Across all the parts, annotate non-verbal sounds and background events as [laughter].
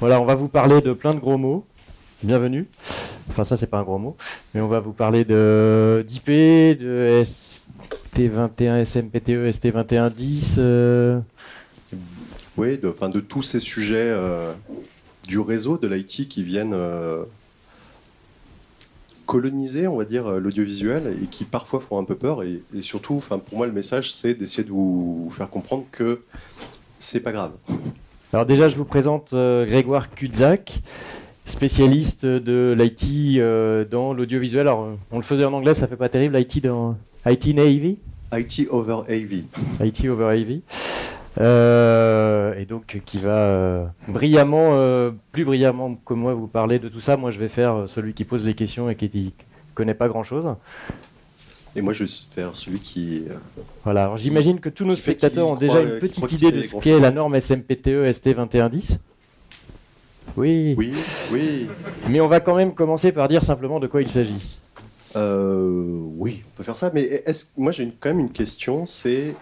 Voilà, on va vous parler de plein de gros mots. Bienvenue. Enfin, ça, c'est pas un gros mot. Mais on va vous parler de d'IP, de ST21, SMPTE, ST2110. euh, Oui, de, enfin, de tous ces sujets euh, du réseau de l'IT qui viennent euh, coloniser, on va dire, euh, l'audiovisuel et qui parfois font un peu peur. Et, et surtout, pour moi, le message, c'est d'essayer de vous faire comprendre que c'est pas grave. Alors déjà, je vous présente euh, Grégoire Kudzac, spécialiste de l'IT euh, dans l'audiovisuel. Alors, euh, on le faisait en anglais, ça fait pas terrible, IT dans IT Navy, IT over AV. IT over AV. Euh, et donc qui va brillamment, plus brillamment que moi vous parler de tout ça. Moi, je vais faire celui qui pose les questions et qui ne connaît pas grand-chose. Et moi, je vais faire celui qui. euh, Voilà. Alors, j'imagine que tous nos spectateurs ont déjà une petite idée de ce qu'est la norme SMPTE ST2110. Oui. Oui, oui. Mais on va quand même commencer par dire simplement de quoi il s'agit. Euh, oui, on peut faire ça. Mais est-ce, moi, j'ai quand même une question. C'est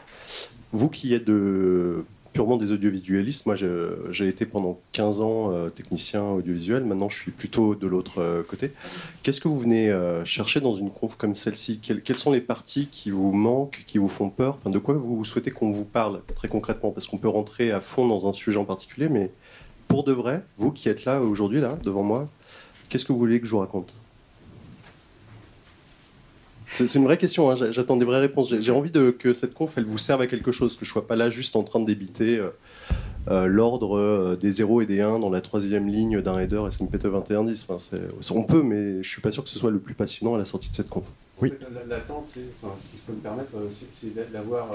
vous qui êtes de, purement des audiovisualistes. Moi, j'ai été pendant 15 ans euh, technicien audiovisuel. Maintenant, je suis plutôt de l'autre euh, côté. Qu'est-ce que vous venez euh, chercher dans une conf comme celle-ci? Quelles, quelles sont les parties qui vous manquent, qui vous font peur? Enfin, De quoi vous souhaitez qu'on vous parle très concrètement? Parce qu'on peut rentrer à fond dans un sujet en particulier, mais pour de vrai, vous qui êtes là aujourd'hui, là, devant moi, qu'est-ce que vous voulez que je vous raconte? C'est une vraie question, hein, j'a- j'attends des vraies réponses. J'ai envie de, que cette conf, elle vous serve à quelque chose, que je sois pas là juste en train de débiter euh, euh, l'ordre euh, des 0 et des 1 dans la troisième ligne d'un header SMPT 2110. Enfin, on peut, mais je suis pas sûr que ce soit le plus passionnant à la sortie de cette conf. Oui. En L'attente, enfin, si je peux me permettre, c'est- c'est d'a- d'avoir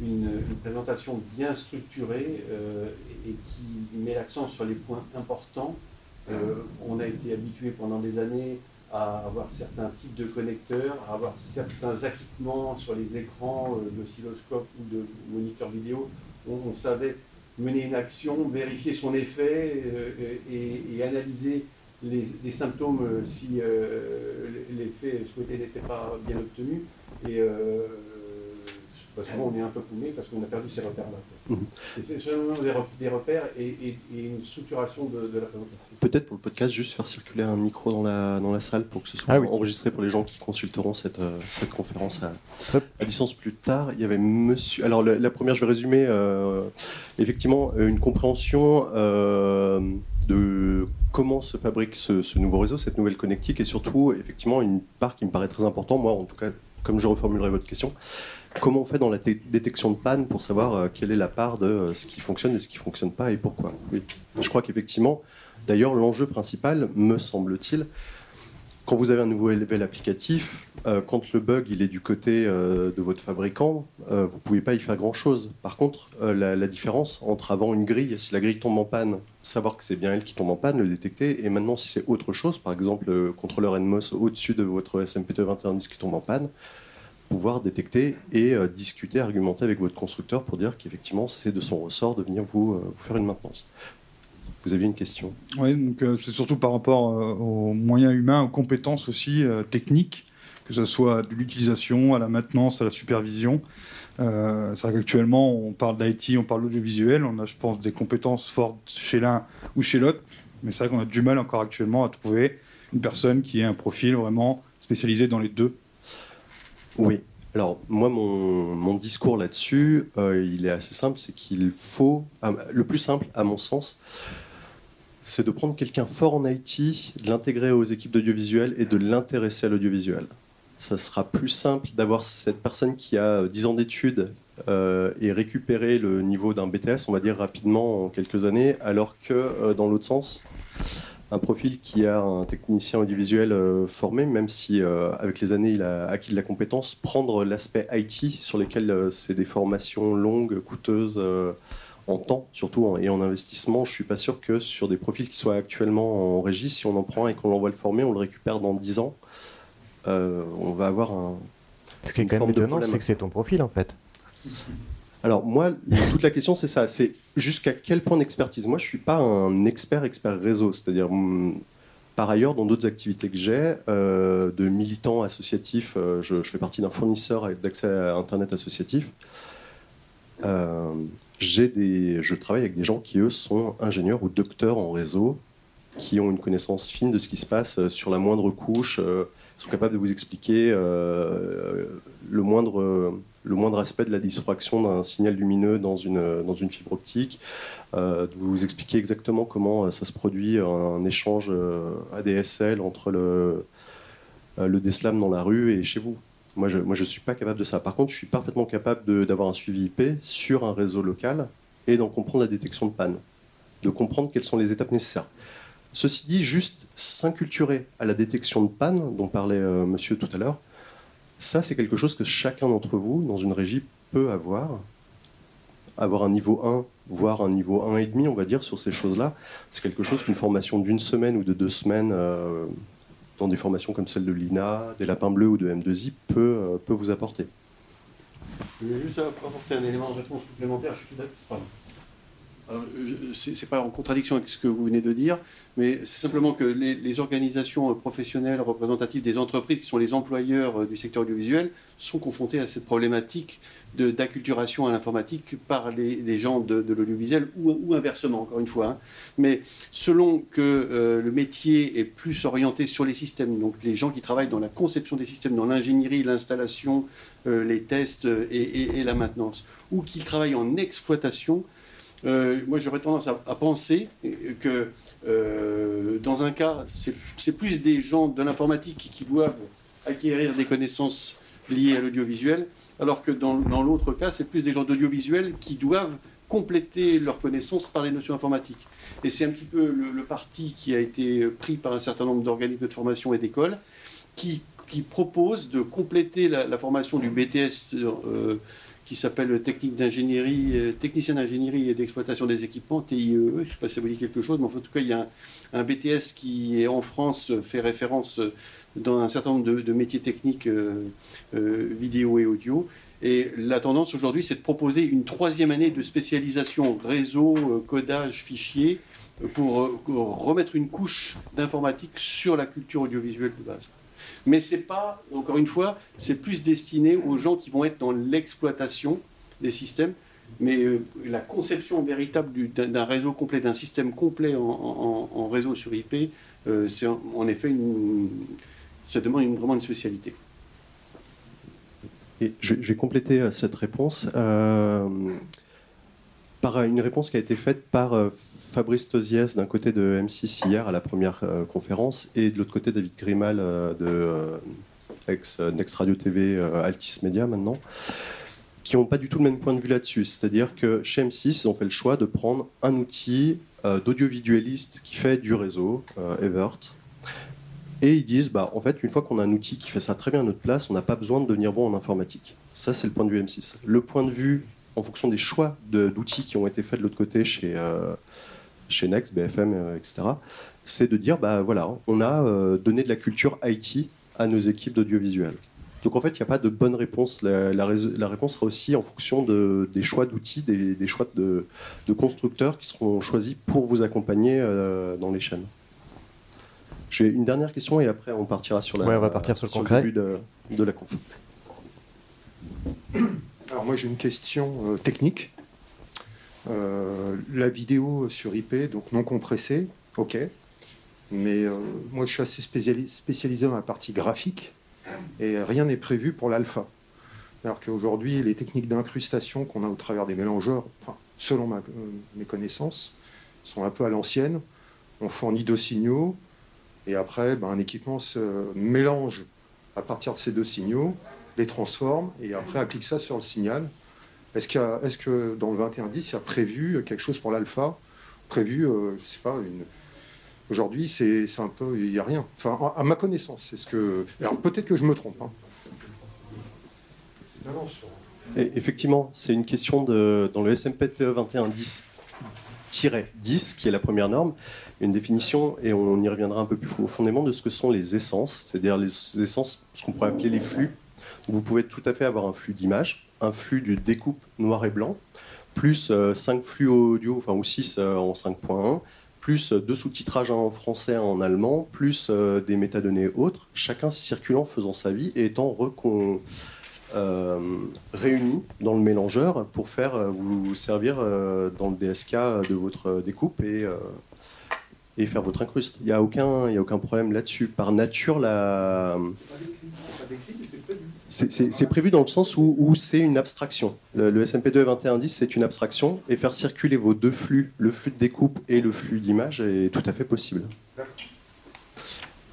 une, une présentation bien structurée euh, et qui met l'accent sur les points importants. Euh, on a été habitué pendant des années à avoir certains types de connecteurs, à avoir certains acquittements sur les écrans euh, d'oscilloscope ou de moniteur vidéo. où on savait mener une action, vérifier son effet euh, et, analyser les, symptômes euh, si l'effet souhaité n'était pas bien obtenu. Parce souvent on est un peu paumé parce qu'on a perdu ces repères-là. Et C'est seulement des, re- des repères et, et- et une structuration de, de la présentation. Peut-être pour le podcast, juste faire circuler un micro dans la, dans la salle pour que ce soit Ah oui. enregistré pour les gens qui consulteront cette, euh, cette conférence à, distance plus tard. Il y avait monsieur. Alors, la, la première, je vais résumer. euh, effectivement, euh, une compréhension euh, de comment se fabrique ce, ce nouveau réseau, cette nouvelle connectique, et surtout, effectivement, une part qui me paraît très importante, moi, en tout cas, comme je reformulerai votre question. Comment on fait dans la détection de panne pour savoir euh, quelle est la part de euh, ce qui fonctionne et ce qui fonctionne pas et pourquoi? Oui. Je crois qu'effectivement, d'ailleurs, l'enjeu principal, me semble-t-il, quand vous avez un nouveau level applicatif, euh, quand le bug il est du côté de votre fabricant, vous pouvez pas y faire grand-chose. Par contre, la, différence entre avant une grille, si la grille tombe en panne, savoir que c'est bien elle qui tombe en panne, le détecter, et maintenant si c'est autre chose, par exemple le contrôleur NMOS au-dessus de votre SMPT 2110 qui tombe en panne, pouvoir détecter et euh, discuter, argumenter avec votre constructeur pour dire qu'effectivement c'est de son ressort de venir vous, euh, faire une maintenance. Vous aviez une question? Oui, donc euh, c'est surtout par rapport aux moyens humains, aux compétences aussi techniques, que ce soit de l'utilisation, à la maintenance, à la supervision. C'est vrai qu'actuellement, on parle d'IT, on parle d'audiovisuel, on a, je pense, des compétences fortes chez l'un ou chez l'autre, mais c'est vrai qu'on a du mal encore actuellement à trouver une personne qui ait un profil vraiment spécialisé dans les deux. Oui. Alors, moi, mon, discours là-dessus, euh, il est assez simple, c'est qu'il faut, le plus simple, à mon sens, c'est de prendre quelqu'un fort en IT, de l'intégrer aux équipes d'audiovisuel et de l'intéresser à l'audiovisuel. Ça sera plus simple d'avoir cette personne qui a euh, 10 ans d'études euh, et récupérer le niveau d'un BTS, on va dire rapidement en quelques années, alors que euh, dans l'autre sens, un profil qui a un technicien audiovisuel euh, formé, même si euh, avec les années il a acquis de la compétence, prendre l'aspect IT sur lesquels euh, c'est des formations longues, coûteuses en temps surtout en- et en investissement, je suis pas sûr que sur des profils qui soient actuellement en régie, si on en prend un et qu'on l'envoie le former, on le récupère dans 10 ans, euh, on va avoir un, Ce qui est quand même étonnant, c'est que c'est ton profil en fait. Alors moi, [laughs] toute la question c'est ça, c'est jusqu'à quel point d'expertise. Moi, je suis pas un expert expert réseau, c'est-à-dire hum, par ailleurs dans d'autres activités que j'ai, euh, de militant associatif, euh, je, je fais partie d'un fournisseur d'accès à Internet associatif. j'ai des, je travaille avec des gens qui, eux, sont ingénieurs ou docteurs en réseau, qui ont une connaissance fine de ce qui se passe sur la moindre couche, sont capables de vous expliquer le moindre le moindre aspect de la diffraction d'un signal lumineux dans une, dans une fibre optique, euh, de vous expliquer exactement comment euh, ça se produit un échange euh, ADSL entre le, le DSLAM dans la rue et chez vous. Moi, je ne suis pas capable de ça. Par contre, je suis parfaitement capable d'avoir un suivi IP sur un réseau local et d'en comprendre la détection de panne, de comprendre quelles sont les étapes nécessaires. Ceci dit, juste s'inculturer à la détection de panne, dont parlait monsieur tout à l'heure, ça, c'est quelque chose que chacun d'entre vous, dans une régie, peut avoir. Avoir un niveau 1, voire un niveau 1,5, on va dire, sur ces choses-là. C'est quelque chose qu'une formation d'une semaine ou de deux semaines, euh, dans des formations comme celle de l'INA, des Lapins Bleus ou de M2I, peut, euh, peut vous apporter. Je vais juste apporter un élément de réponse supplémentaire. Je suis ce n'est pas en contradiction avec ce que vous venez de dire, mais c'est simplement que les, organisations professionnelles représentatives des entreprises, qui sont les employeurs euh, du secteur audiovisuel, sont confrontées à cette problématique d'acculturation à l'informatique par les, gens de, l'audiovisuel ou, inversement, encore une fois. Hein. Mais selon que euh, le métier est plus orienté sur les systèmes, donc les gens qui travaillent dans la conception des systèmes, dans l'ingénierie, l'installation, euh, les tests et, et la maintenance, ou qu'ils travaillent en exploitation, euh, moi j'aurais tendance à, penser que euh, dans un cas, c'est plus des gens de l'informatique qui doivent acquérir des connaissances liées à l'audiovisuel, alors que dans, l'autre cas, c'est plus des gens d'audiovisuel qui doivent compléter leurs connaissances par des notions informatiques. Et c'est un petit peu le, parti qui a été pris par un certain nombre d'organismes de formation et d'écoles qui, qui proposent de compléter la, formation du BTS. Euh, qui s'appelle technique d'ingénierie, euh, technicien d'ingénierie et d'exploitation des équipements, TIEE. Je ne sais pas si ça vous dit quelque chose, mais en tout cas, il y a un, BTS qui, en France, fait référence dans un certain nombre de, métiers techniques euh, euh, vidéo et audio. Et la tendance aujourd'hui, c'est de proposer une troisième année de spécialisation réseau, codage, fichier, pour remettre une couche d'informatique sur la culture audiovisuelle de base. Mais c'est pas, encore une fois, c'est plus destiné aux gens qui vont être dans l'exploitation des systèmes. Mais euh, la conception véritable d'un réseau complet, d'un système complet en, réseau sur IP, euh, c'est en, effet une, ça demande vraiment une spécialité. Et je, vais compléter euh, cette réponse par une réponse qui a été faite par Fabrice Toziès d'un côté de M6 hier à la première euh, conférence et de l'autre côté David Grimal euh, de euh, ex Next Radio TV Altis Media maintenant qui n'ont pas du tout le même point de vue là-dessus. C'est-à-dire que chez M6, ils ont fait le choix de prendre un outil d'audiovisualiste qui fait du réseau, Evert, et ils disent, bah, en fait, une fois qu'on a un outil qui fait ça très bien à notre place, on n'a pas besoin de devenir bon en informatique. Ça, c'est le point de vue M6. Le point de vue, en fonction des choix d'outils qui ont été faits de l'autre côté chez, chez Next, BFM, euh, etc., c'est de dire, bah voilà, on a euh, donné de la culture IT à nos équipes d'audiovisuel. Donc en fait, il n'y a pas de bonne réponse. La, réponse sera aussi en fonction de, des choix d'outils, des, choix de, constructeurs qui seront choisis pour vous accompagner euh, dans les chaînes. J'ai une dernière question et après on partira sur la. Ouais, on va partir sur le concret. début de, de, la conf. Alors moi j'ai une question technique. Euh, la vidéo sur IP, donc non compressée, ok. Mais euh, moi, je suis assez spécialisé dans la partie graphique et rien n'est prévu pour l'alpha. Alors qu'aujourd'hui, les techniques d'incrustation qu'on a au travers des mélangeurs, selon euh, mes connaissances, sont un peu à l'ancienne. On fournit deux signaux et après, ben, un équipement se mélange à partir de ces deux signaux, les transforme et après applique ça sur le signal est-ce, est que dans le 2110, il y a prévu quelque chose pour l'alpha Prévu, euh, je ne sais pas, une... aujourd'hui, c'est, un peu. Il n'y a rien. Enfin, à ma connaissance, c'est ce que. Alors peut-être que je me trompe. Hein. effectivement, c'est une question de, dans le SMPTE 2110 10, qui est la première norme, une définition, et on y reviendra un peu plus profondément, de ce que sont les essences, c'est-à-dire les essences, ce qu'on pourrait appeler les flux. Vous pouvez tout à fait avoir un flux d'images, un flux de découpe noir et blanc, plus 5 euh, flux audio, enfin ou 6 euh, en 5.1, plus deux sous-titrages en français et en allemand, plus euh, des métadonnées autres, chacun circulant, faisant sa vie et étant euh, réunis dans le mélangeur pour faire euh, vous servir euh, dans le DSK de votre découpe et, euh, et faire votre incruste. Il n'y a, aucun- y a aucun problème là-dessus. Par nature, la... c'est prévu dans le sens où, où c'est une abstraction. Le, le SMP2 2110, c'est une abstraction et faire circuler vos deux flux, le flux de découpe et le flux d'image, est tout à fait possible.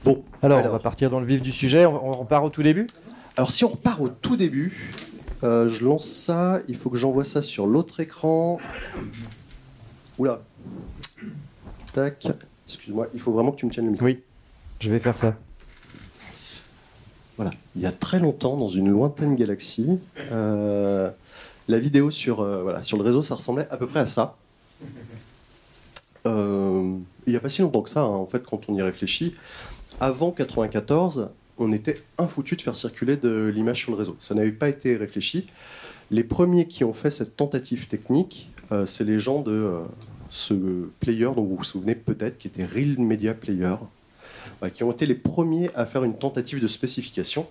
Bon, Alors, Alors. on va partir dans le vif du sujet. On, on repart au tout début? Alors si on repart au tout début, euh, je lance ça, il faut que j'envoie ça sur l'autre écran. Oula. Tac. Excuse-moi, il faut vraiment que tu me tiennes le micro. Oui, je vais faire ça. Voilà. Il y a très longtemps, dans une lointaine galaxie, euh, la vidéo sur, euh, voilà, sur le réseau, ça ressemblait à peu près à ça. Euh, il n'y a pas si longtemps que ça, hein, en fait, quand on y réfléchit. Avant 94, on était infoutu de faire circuler de l'image sur le réseau. Ça n'avait pas été réfléchi. Les premiers qui ont fait cette tentative technique, c'est les gens de ce player dont vous vous souvenez peut-être, qui était Real Media Player, euh, qui ont été les premiers à faire une tentative de spécification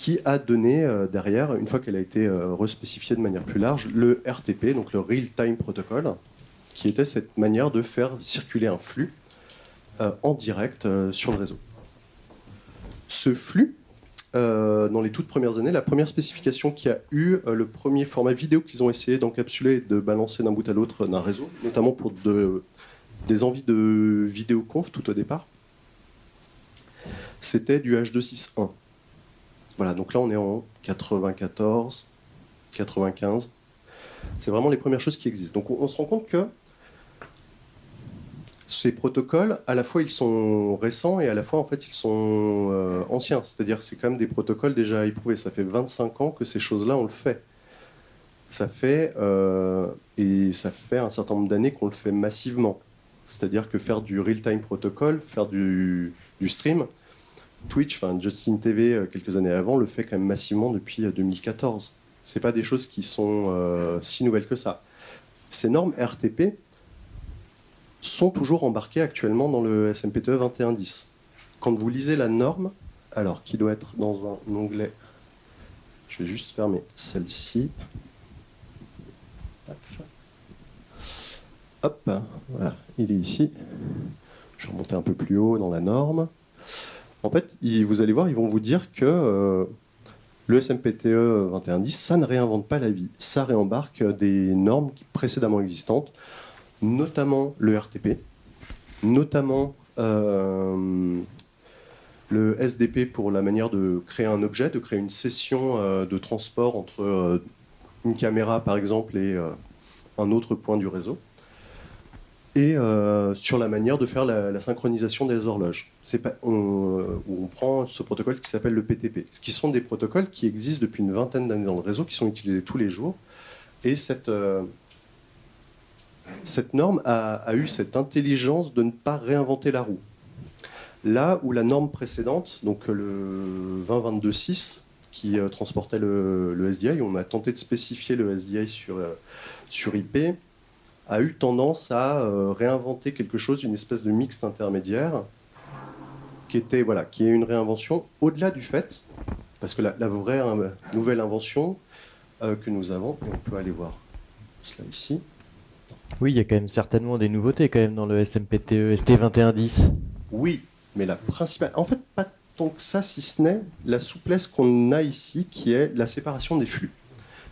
qui a donné euh, derrière, une fois qu'elle a été euh, respécifiée de manière plus large, le RTP, donc le Real Time Protocol, qui était cette manière de faire circuler un flux euh, en direct sur le réseau. Ce flux, euh, dans les toutes premières années, la première spécification qui a eu euh, le premier format vidéo qu'ils ont essayé d'encapsuler et de balancer d'un bout à l'autre d'un réseau, notamment pour de- des envies de vidéoconf tout au départ, c'était du H261. Voilà, donc là on est en 94, 95. C'est vraiment les premières choses qui existent. Donc on, on se rend compte que ces protocoles, à la fois ils sont récents et à la fois en fait ils sont euh, anciens. C'est-à-dire que c'est quand même des protocoles déjà éprouvés. Ça fait 25 ans que ces choses-là on le fait. Ça fait euh, et ça fait un certain nombre d'années qu'on le fait massivement. C'est-à-dire que faire du real-time protocol, faire du, stream, Twitch, enfin Justin TV euh, quelques années avant le fait quand même massivement depuis euh, 2014. C'est pas des choses qui sont si nouvelles que ça. Ces normes RTP sont toujours embarquées actuellement dans le SMPTE 2110. Quand vous lisez la norme, alors qui doit être dans un onglet, je vais juste fermer celle-ci. Hop. Voilà, il est ici. Je vais remonter un peu plus haut dans la norme. En fait, vous allez voir, ils vont vous dire que euh, le SMPTE 2110, ça ne réinvente pas la vie. Ça réembarque des normes précédemment existantes, notamment le RTP, notamment euh, le SDP pour la manière de créer un objet, de créer une session euh, de transport entre euh, une caméra, par exemple, et un autre point du réseau et sur la manière de faire la, synchronisation des horloges. Pas, on, on prend ce protocole qui s'appelle le PTP, ce qui sont des protocoles qui existent depuis une vingtaine d'années dans le réseau, qui sont utilisés tous les jours. Et cette, cette norme a, eu cette intelligence de ne pas réinventer la roue. Là où la norme précédente, donc le 2022.6, qui euh, transportait le, le SDI, on a tenté de spécifier le SDI sur, euh, IP, a eu tendance à euh, réinventer quelque chose, une espèce de mixte intermédiaire, qui était voilà, qui est une réinvention au-delà du fait, parce que la, vraie nouvelle invention que nous avons, et on peut aller voir cela ici. Oui, il y a quand même certainement des nouveautés quand même dans le SMPTE ST2110. Oui, mais la principale, en fait, pas tant que ça, si ce n'est la souplesse qu'on a ici, qui est la séparation des flux.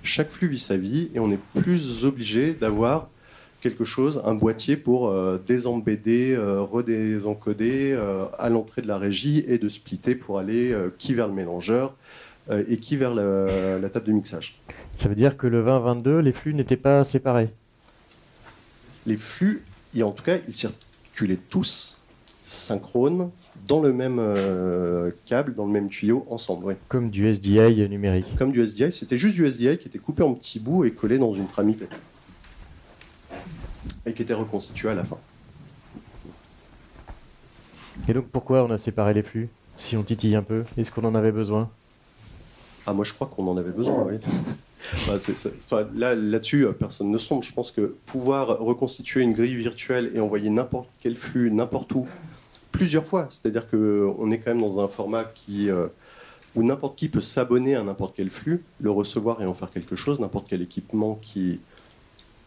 Chaque flux vit sa vie et on est plus obligé d'avoir quelque chose, un boîtier pour euh, désembêter, euh, redésencoder euh, à l'entrée de la régie et de splitter pour aller euh, qui vers le mélangeur et qui vers la, la table de mixage. Ça veut dire que le 2022, les flux n'étaient pas séparés. Les flux, et en tout cas, ils circulaient tous synchrones dans le même euh, câble, dans le même tuyau, ensemble. Comme du SDI numérique. Comme du SDI, c'était juste du SDI qui était coupé en petits bouts et collé dans une trame IP. Et qui était reconstitué à la fin. Et donc pourquoi on a séparé les flux? Si on titille un peu, est-ce qu'on en avait besoin? Ah, moi je crois qu'on en avait besoin, oui. Là-dessus, euh, personne ne sombre. Je pense que pouvoir reconstituer une grille virtuelle et envoyer n'importe quel flux, n'importe où, plusieurs fois, c'est-à-dire qu'on est quand même dans un format qui, euh, où n'importe qui peut s'abonner à n'importe quel flux, le recevoir et en faire quelque chose, n'importe quel équipement qui,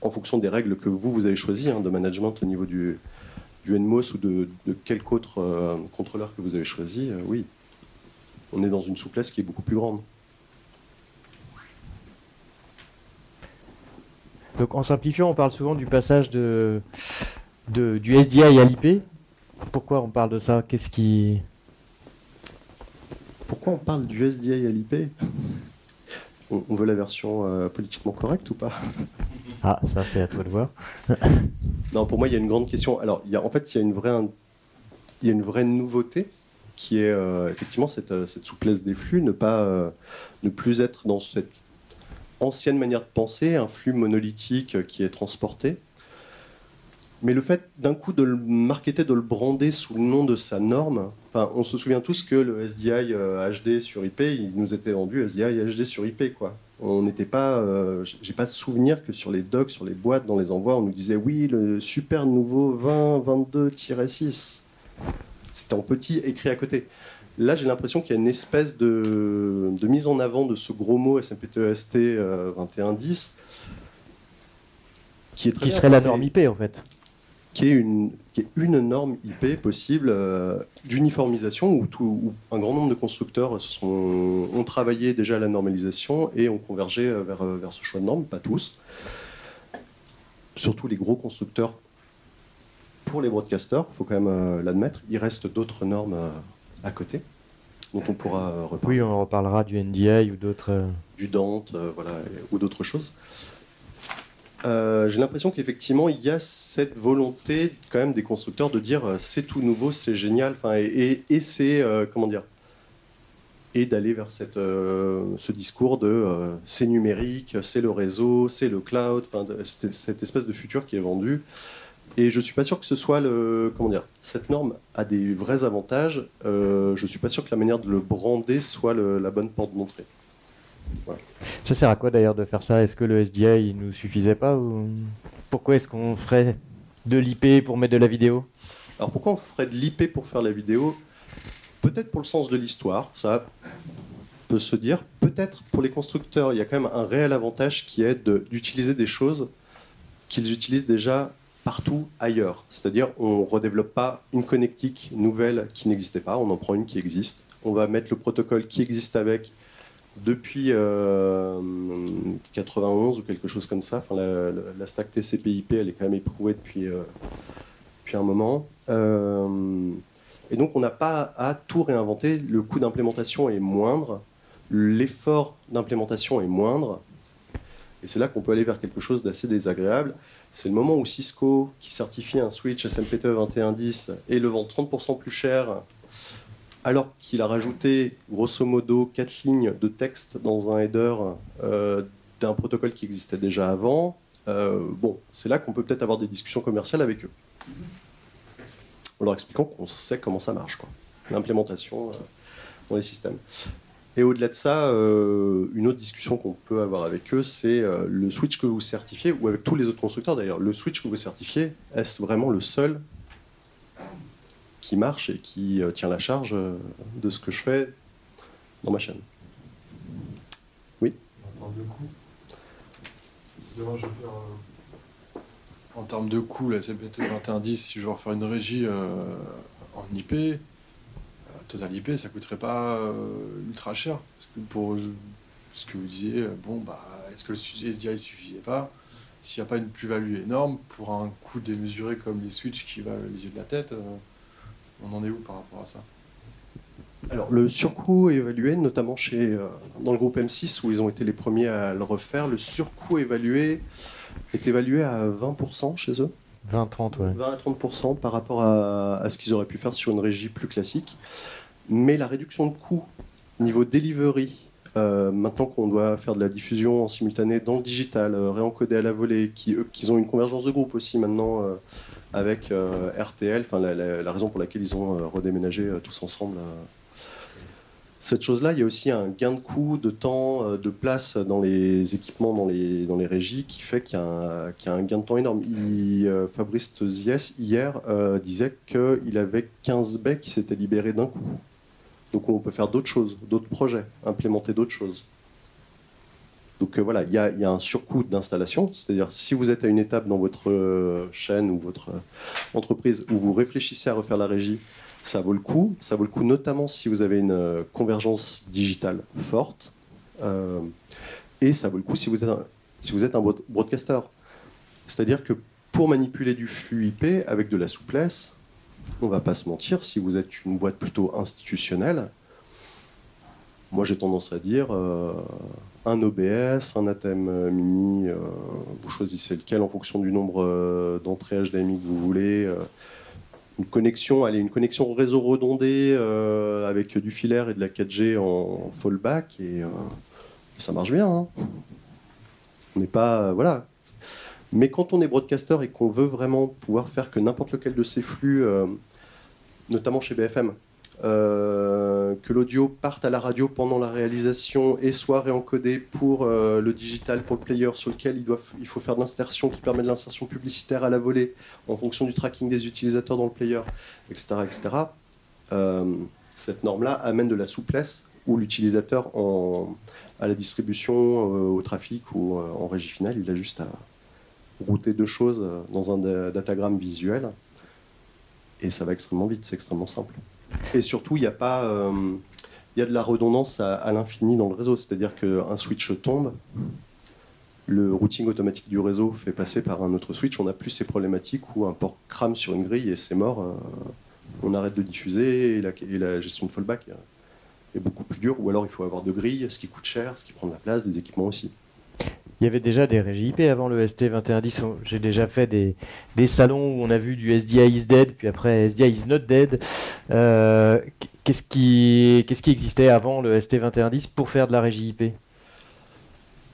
en fonction des règles que vous, avez choisies hein, de management au niveau du, NMOS ou de, quelque autre euh, que vous avez choisi, euh, oui, on est dans une souplesse qui est beaucoup plus grande. Donc en simplifiant, on parle souvent du passage de, du SDI à l'IP. Pourquoi on parle de ça? Qu'est-ce qui pourquoi on parle du SDI à l'IP [laughs] on, veut la version euh, politiquement correcte ou pas? [laughs] Ah, ça c'est à toi de voir. [laughs] non, pour moi, il y a une grande question. Alors, il y a, en fait, il y a une vraie, il y a une vraie nouveauté qui est euh, effectivement euh, cette, souplesse des flux, ne pas ne plus être dans cette ancienne manière de penser, un flux monolithique qui est transporté. Mais le fait d'un coup de le marketer, de le brander sous le nom de sa norme, enfin, on se souvient tous que le SDI HD euh, sur IP, il nous était vendu SDI HD sur IP, quoi. On n'était pas, euh, j'ai pas de souvenir que sur les docs, sur les boîtes, dans les envois, on nous disait oui, le super nouveau 2022-6. C'était en petit écrit à côté. Là, j'ai l'impression qu'il y a une espèce de, mise en avant de ce gros mot SMPTEST 2110 qui est très qui serait la norme IP en fait qui est une, qui est une norme IP possible euh, d'uniformisation où, où, un grand nombre de constructeurs sont, ont travaillé déjà à la normalisation et ont convergé euh, vers, euh, vers ce choix de norme, pas tous. Surtout les gros constructeurs pour les broadcasters, il faut quand même l'admettre. Il reste d'autres normes à côté dont on pourra reparler. Oui, on reparlera du NDI ou d'autres. Du Dante, voilà, ou d'autres choses. Euh, j'ai l'impression qu'effectivement, il y a cette volonté quand même des constructeurs de dire euh, c'est tout nouveau, c'est génial, enfin, et, c'est euh, comment dire, et d'aller vers cette, ce discours de c'est numérique, c'est le réseau, c'est le cloud, cette espèce de futur qui est vendu. Et je suis pas sûr que ce soit le comment dire, cette norme a des vrais avantages. je suis pas sûr que la manière de le brander soit la bonne porte d'entrée. Ça sert à quoi d'ailleurs de faire ça? Est-ce que le SDI ne nous suffisait pas ou... Pourquoi est-ce qu'on ferait de l'IP pour mettre de la vidéo? Alors pourquoi on ferait de l'IP pour faire la vidéo? Peut-être pour le sens de l'histoire, ça peut se dire. Peut-être pour les constructeurs, il y a quand même un réel avantage qui est d'utiliser des choses qu'ils utilisent déjà partout ailleurs. C'est-à-dire, on ne redéveloppe pas une connectique nouvelle qui n'existait pas, on en prend une qui existe. On va mettre le protocole qui existe avec depuis 91 euh, ou quelque chose comme ça. La, stack TCP/IP, elle est quand même éprouvée depuis, euh, depuis un moment. Euh, et donc, on n'a pas à tout réinventer. Le coût d'implémentation est moindre, l'effort d'implémentation est moindre. Et c'est là qu'on peut aller vers quelque chose d'assez désagréable. C'est le moment où Cisco, qui certifie un switch SMPTE 2110 et le vend 30% plus cher, alors qu'il a rajouté grosso modo quatre lignes de texte dans un header euh, d'un protocole qui existait déjà avant, euh, bon, c'est là qu'on peut peut-être avoir des discussions commerciales avec eux. En leur expliquant qu'on sait comment ça marche, quoi. L'implémentation euh, dans les systèmes. Et au-delà de ça, une autre discussion qu'on peut avoir avec eux, c'est le switch que vous certifiez, ou avec tous les autres constructeurs d'ailleurs, le switch que vous certifiez, est-ce vraiment le seul qui marche et qui euh, tient la charge euh, de ce que je fais dans ma chaîne? Oui? En termes de coût, la CPT 2110, si je veux refaire une régie euh, en IP, Total IP, ça coûterait pas ultra cher. Parce que pour ce que vous disiez, bon, bah, est-ce que le SDI suffisait pas? S'il n'y a pas une plus-value énorme, pour un coût démesuré comme les switches qui va les yeux de la tête, on en est où par rapport à ça? Alors, le surcoût évalué, notamment chez, euh, dans le groupe M6, où ils ont été les premiers à le refaire, le surcoût évalué est évalué à 20% chez eux. 20-30, ouais. 20 à 30% par rapport à, ce qu'ils auraient pu faire sur une régie plus classique. Mais la réduction de coût niveau delivery, euh, maintenant qu'on doit faire de la diffusion en simultané dans le digital, euh, réencodé à la volée, qui, ont une convergence de groupe aussi maintenant avec euh, RTL, enfin la, raison pour laquelle ils ont euh, redéménagé euh, tous ensemble. cette chose-là, il y a aussi un gain de coût, de temps, de place dans les équipements, dans les, dans les régies, qui fait qu'il y, a un gain de temps énorme. Fabrice Zies, hier, disait qu'il avait 15 baies qui s'étaient libérés d'un coup Donc on peut faire d'autres choses, d'autres projets, implémenter d'autres choses. Donc euh, voilà, il y, a, un surcoût d'installation, c'est-à-dire si vous êtes à une étape dans votre euh, chaîne ou votre euh, entreprise où vous réfléchissez à refaire la régie, ça vaut le coup. Ça vaut le coup notamment si vous avez une convergence digitale forte. et ça vaut le coup si vous êtes un, si vous êtes un broadcaster. C'est-à-dire que pour manipuler du flux IP avec de la souplesse, on va pas se mentir, si vous êtes une boîte plutôt institutionnelle, moi j'ai tendance à dire euh, un OBS, un ATM mini, euh, vous choisissez lequel en fonction du nombre euh, d'entrées HDMI que vous voulez. une connexion, allez, une connexion réseau redondée avec du filaire et de la 4G en, fallback et ça marche bien. Hein. On n'est pas, voilà, mais quand on est broadcaster et qu'on veut vraiment pouvoir faire que n'importe lequel de ces flux, euh, notamment chez BFM, euh, que l'audio parte à la radio pendant la réalisation et soit réencodé pour euh, le digital, pour le player, sur lequel il, faut faire de l'insertion qui permet de l'insertion publicitaire à la volée en fonction du tracking des utilisateurs dans le player, etc. etc. cette norme-là amène de la souplesse où l'utilisateur à la distribution, au trafic ou en régie finale, il a juste à, router deux choses euh, dans un datagramme visuel. Et ça va extrêmement vite, c'est extrêmement simple. Et surtout, il n'y a pas. Euh, y a de la redondance à, l'infini dans le réseau, c'est-à-dire qu'un switch tombe, le routing automatique du réseau fait passer par un autre switch, on n'a plus ces problématiques où un port crame sur une grille et c'est mort, euh, on arrête de diffuser et la, gestion de fallback est beaucoup plus dure, ou alors il faut avoir de grilles, ce qui coûte cher, ce qui prend de la place, des équipements aussi. Il y avait déjà des régies IP avant le ST2110. J'ai déjà fait des, salons où on a vu du SDI is dead, puis après SDI is not dead. Euh, qu'est-ce qui, qui existait avant le ST2110 pour faire de la régie IP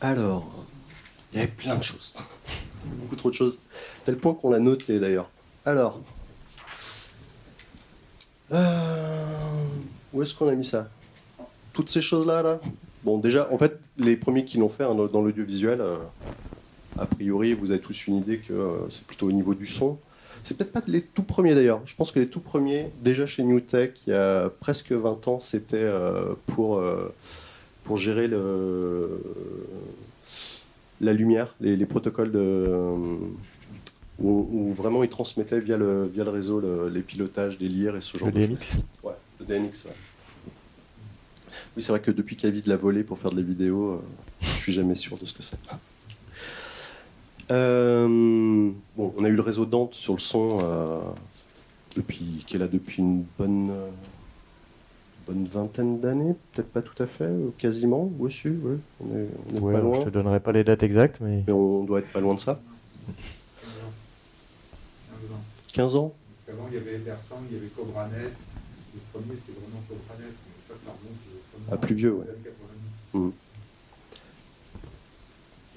Alors, il y avait plein de choses. [laughs] Beaucoup trop de choses. Tel point qu'on l'a noté d'ailleurs. Alors, euh, où est-ce qu'on a mis ça? Toutes ces choses-là, là? Bon, déjà, en fait, les premiers qui l'ont fait hein, dans l'audiovisuel, euh, a priori, vous avez tous une idée que euh, c'est plutôt au niveau du son. C'est peut-être pas les tout premiers d'ailleurs. Je pense que les tout premiers, déjà chez NewTek, il y a presque 20 ans, c'était euh, pour, pour gérer le, la lumière, les, protocoles de, où, vraiment ils transmettaient via le, via le réseau les pilotages des lires et ce genre de DNX. choses. Ouais, le DNX, ouais. Oui, c'est vrai que depuis qu'Avid l'a volé pour faire de la vidéo, euh, je suis jamais sûr de ce que c'est. Euh, bon, on a eu le réseau Dante sur le son, euh, depuis, qui est là depuis une bonne, bonne vingtaine d'années, peut-être pas tout à fait, quasiment, oui, si, oui, on est, pas loin. Je te donnerai pas les dates exactes, mais... mais on doit être pas loin de ça. 15 ans Avant, il y avait Ederson, il y avait Cobranet. Le premier, c'est vraiment Cobranet. Ça, ça remonte ah, plus vieux, ouais. Mm.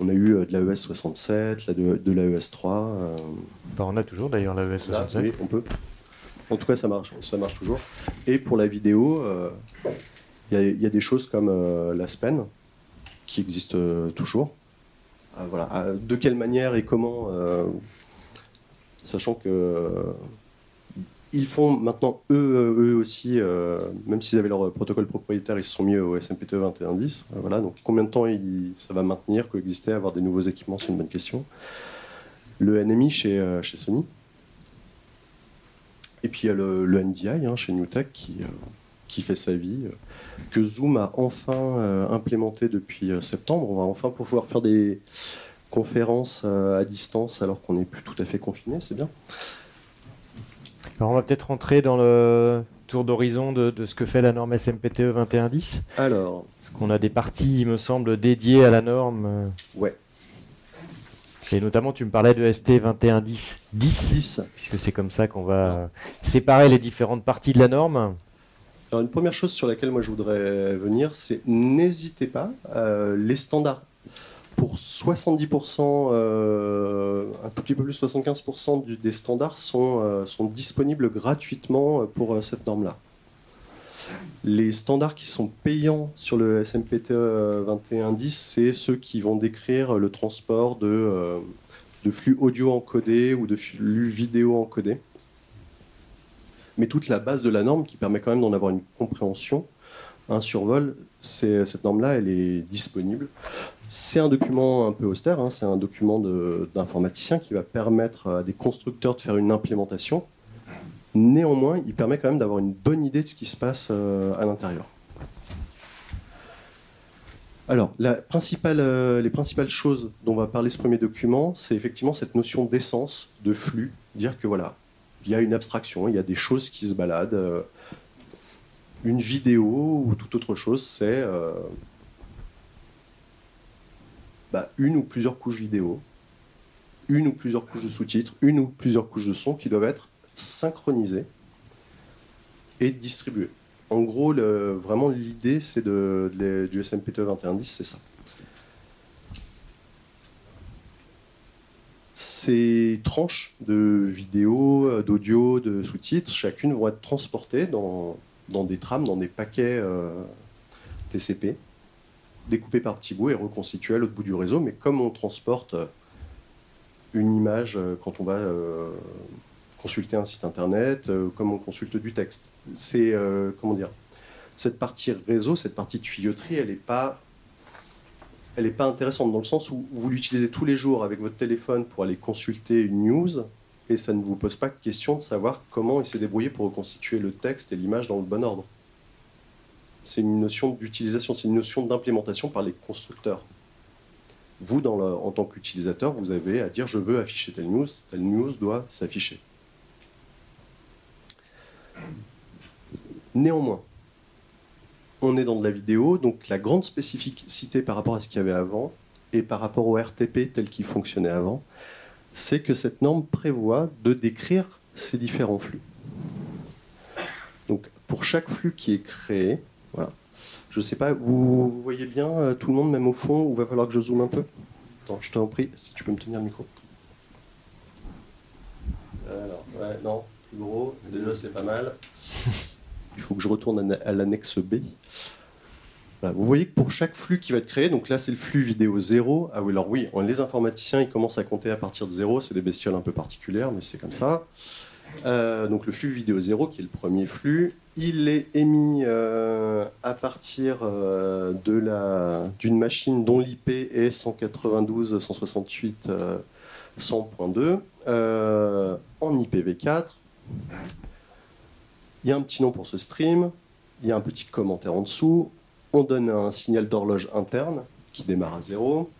On a eu euh, de l'AES 67, de, de l'AES 3. Euh. on a toujours d'ailleurs l'AES 67. oui, on peut. En tout cas, ça marche, ça marche toujours. Et pour la vidéo, euh, il y, a des choses comme la SPEN, qui existe toujours. voilà. de quelle manière et comment, sachant que ils font maintenant eux, euh, eux aussi, euh, même s'ils avaient leur protocole propriétaire, ils se sont mis au SMPTE 2110. Euh, voilà, donc combien de temps ça va maintenir, coexister, avoir des nouveaux équipements, c'est une bonne question. Le NMI chez, chez Sony. Et puis il y a le, NDI hein, chez Newtek qui, qui fait sa vie, que Zoom a enfin implémenté depuis septembre. On va enfin pouvoir faire des conférences à distance alors qu'on n'est plus tout à fait confiné, c'est bien. Alors on va peut-être rentrer dans le tour d'horizon de, ce que fait la norme SMPTE 2110. Alors. Parce qu'on a des parties, il me semble, dédiées à la norme. Ouais. Et notamment, tu me parlais de ST 2110 10, puisque c'est comme ça qu'on va séparer les différentes parties de la norme. Alors, une première chose sur laquelle moi je voudrais venir, c'est n'hésitez pas, euh, les standards pour 70%, euh, un tout petit peu plus, 75% des standards sont, euh, disponibles gratuitement pour euh, cette norme-là. Les standards qui sont payants sur le SMPTE 2110, c'est ceux qui vont décrire le transport de, de flux audio encodés ou de flux vidéo encodés. Mais toute la base de la norme qui permet quand même d'en avoir une compréhension, un survol, cette norme-là, elle est disponible. C'est un document un peu austère, hein, c'est un document d'informaticien qui va permettre à des constructeurs de faire une implémentation. Néanmoins, il permet quand même d'avoir une bonne idée de ce qui se passe euh, à l'intérieur. Alors, euh, les principales choses dont va parler ce premier document, c'est effectivement cette notion d'essence, de flux, dire que voilà, il y a une abstraction, il y a des choses qui se baladent. euh, une vidéo ou toute autre chose, c'est bah, une ou plusieurs couches vidéo, une ou plusieurs couches de sous-titres, une ou plusieurs couches de son qui doivent être synchronisées et distribuées. En gros, vraiment l'idée c'est de, du SMPTE 2110, c'est ça. Ces tranches de vidéo, euh, d'audio, de sous-titres, chacune vont être transportées dans, dans des trames, dans des paquets euh, TCP, découpés par petits bouts et reconstitués à l'autre bout du réseau. Mais comme on transporte euh, une image euh, quand on va euh, consulter un site internet, comme on consulte du texte, c'est comment dire cette partie réseau, cette partie tuyauterie, elle n'est pas elle n'est pas intéressante dans le sens où vous l'utilisez tous les jours avec votre téléphone pour aller consulter une news et ça ne vous pose pas question de savoir comment il s'est débrouillé pour reconstituer le texte et l'image dans le bon ordre. C'est une notion d'utilisation, c'est une notion d'implémentation par les constructeurs. Vous, en tant qu'utilisateur, vous avez à dire je veux afficher telle news, telle news doit s'afficher. Néanmoins, on est dans de la vidéo, donc la grande spécificité par rapport à ce qu'il y avait avant et par rapport au RTP tel qu'il fonctionnait avant, c'est que cette norme prévoit de décrire ces différents flux. Donc pour chaque flux qui est créé, voilà. Je ne sais pas, vous, vous voyez bien euh, tout le monde, même au fond, ou va falloir que je zoome un peu? Attends, je t'en prie, si tu peux me tenir le micro. Alors, ouais, non, plus gros, déjà c'est pas mal. [laughs] Il faut que je retourne à à l'annexe B. Voilà, vous voyez que pour chaque flux qui va être créé, donc là c'est le flux vidéo 0. Ah oui, alors oui, les informaticiens ils commencent à compter à partir de 0, c'est des bestioles un peu particulières, mais c'est comme ça. Euh, donc le flux vidéo 0 qui est le premier flux, il est émis euh, à partir euh, d'une machine dont l'IP est 192.168.100.2 euh, en IPv4. Il y a un petit nom pour ce stream, il y a un petit commentaire en dessous, on donne un signal d'horloge interne qui démarre à zéro.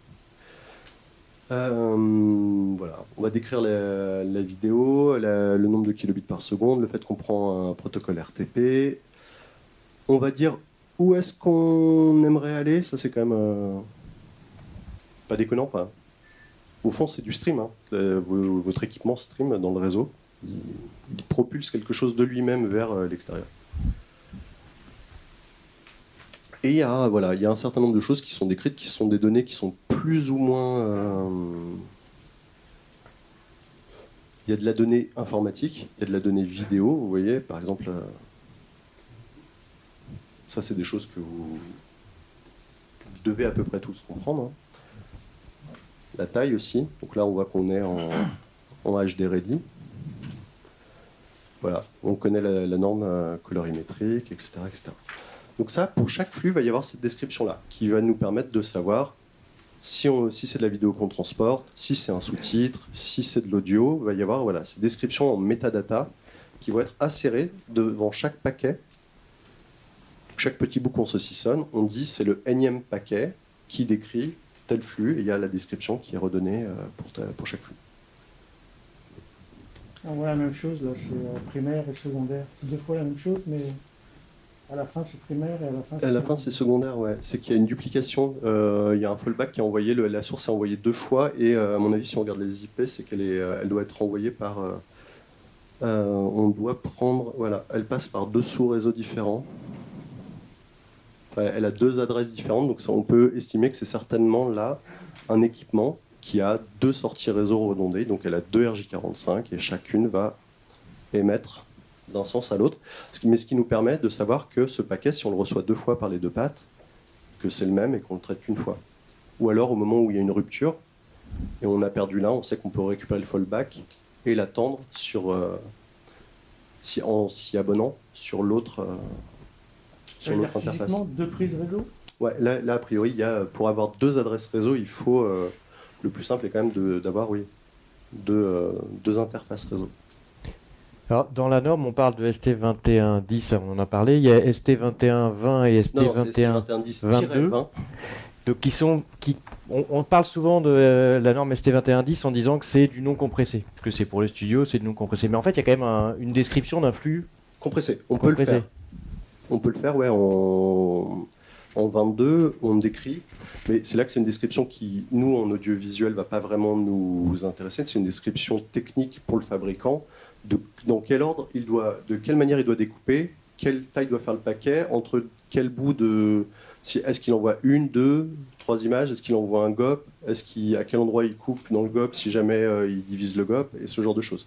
Euh, voilà, on va décrire la, vidéo, le nombre de kilobits par seconde, le fait qu'on prend un protocole RTP. On va dire où est-ce qu'on aimerait aller. Ça, c'est quand même euh, pas déconnant. Enfin, au fond, c'est du stream. hein. Euh, vo- Votre équipement stream dans le réseau. Il, propulse quelque chose de lui-même vers l'extérieur. Et il y, a, voilà, il y a un certain nombre de choses qui sont décrites, qui sont des données qui sont plus ou moins... euh, Il y a de la donnée informatique, il y a de la donnée vidéo, vous voyez, par exemple... euh, Ça, c'est des choses que vous devez à peu près tous comprendre. hein. La taille aussi, donc là on voit qu'on est en, en HD ready. Voilà, on connaît la, la norme euh, colorimétrique, etc., etc. Donc ça, pour chaque flux, il va y avoir cette description-là, qui va nous permettre de savoir si, c'est de la vidéo qu'on transporte, si c'est un sous-titre, si c'est de l'audio, il va y avoir voilà, ces descriptions en metadata qui vont être insérées devant chaque paquet. Chaque petit bout qu'on saucissonne, on dit c'est le énième paquet qui décrit tel flux, et il y a la description qui est redonnée euh, pour, chaque flux. On voit la même chose, là, c'est euh, primaire et secondaire. Deux fois la même chose, mais à la fin c'est primaire et à la fin À la fin, c'est secondaire, ouais. C'est qu'il y a une duplication. Euh, il y a un fallback qui est envoyé, le- la source est envoyée deux fois, et euh, à mon avis, si on regarde les IP, c'est qu'elle est, euh, elle doit être envoyée par. euh, on doit prendre, voilà, elle passe par deux sous-réseaux différents. Elle a deux adresses différentes, donc ça, on peut estimer que c'est certainement là un équipement qui a deux sorties réseau redondées, donc elle a deux RJ45 et chacune va émettre d'un sens à l'autre. Mais ce qui nous permet de savoir que ce paquet, si on le reçoit deux fois par les deux pattes, que c'est le même et qu'on le traite qu'une fois. Ou alors au moment où il y a une rupture et on a perdu l'un, on sait qu'on peut récupérer le fallback et l'attendre sur, euh, si, en s'y abonnant sur l'autre euh, sur dire interface. deux prises réseau? Ouais, là, là, a priori, il y a, pour avoir deux adresses réseau, il faut euh, le plus simple est quand même de- d'avoir oui, deux, deux interfaces réseau. Alors, dans la norme, on parle de ST2110, on en a parlé. Il y a ST2120 et Non, c'est ST21. 2110-20. 22. Donc, qui sont, qui, on, on parle souvent de euh, la norme ST2110 en disant que c'est du non compressé, que c'est pour les studios, c'est du non compressé. Mais en fait, il y a quand même un- une description d'un flux Compressé, on peut le faire. On peut le faire, ouais, en, en 22, on décrit, mais c'est là que c'est une description qui, nous, en audiovisuel, va pas vraiment nous intéresser. C'est une description technique pour le fabricant, dans quel ordre il doit, de quelle manière il doit découper, quelle taille doit faire le paquet, entre quel bout de, est-ce qu'il envoie une, deux, trois images, est-ce qu'il envoie un GOP, est-ce qu'il, à quel endroit il coupe dans le GOP si jamais euh, il divise le GOP, et ce genre de choses.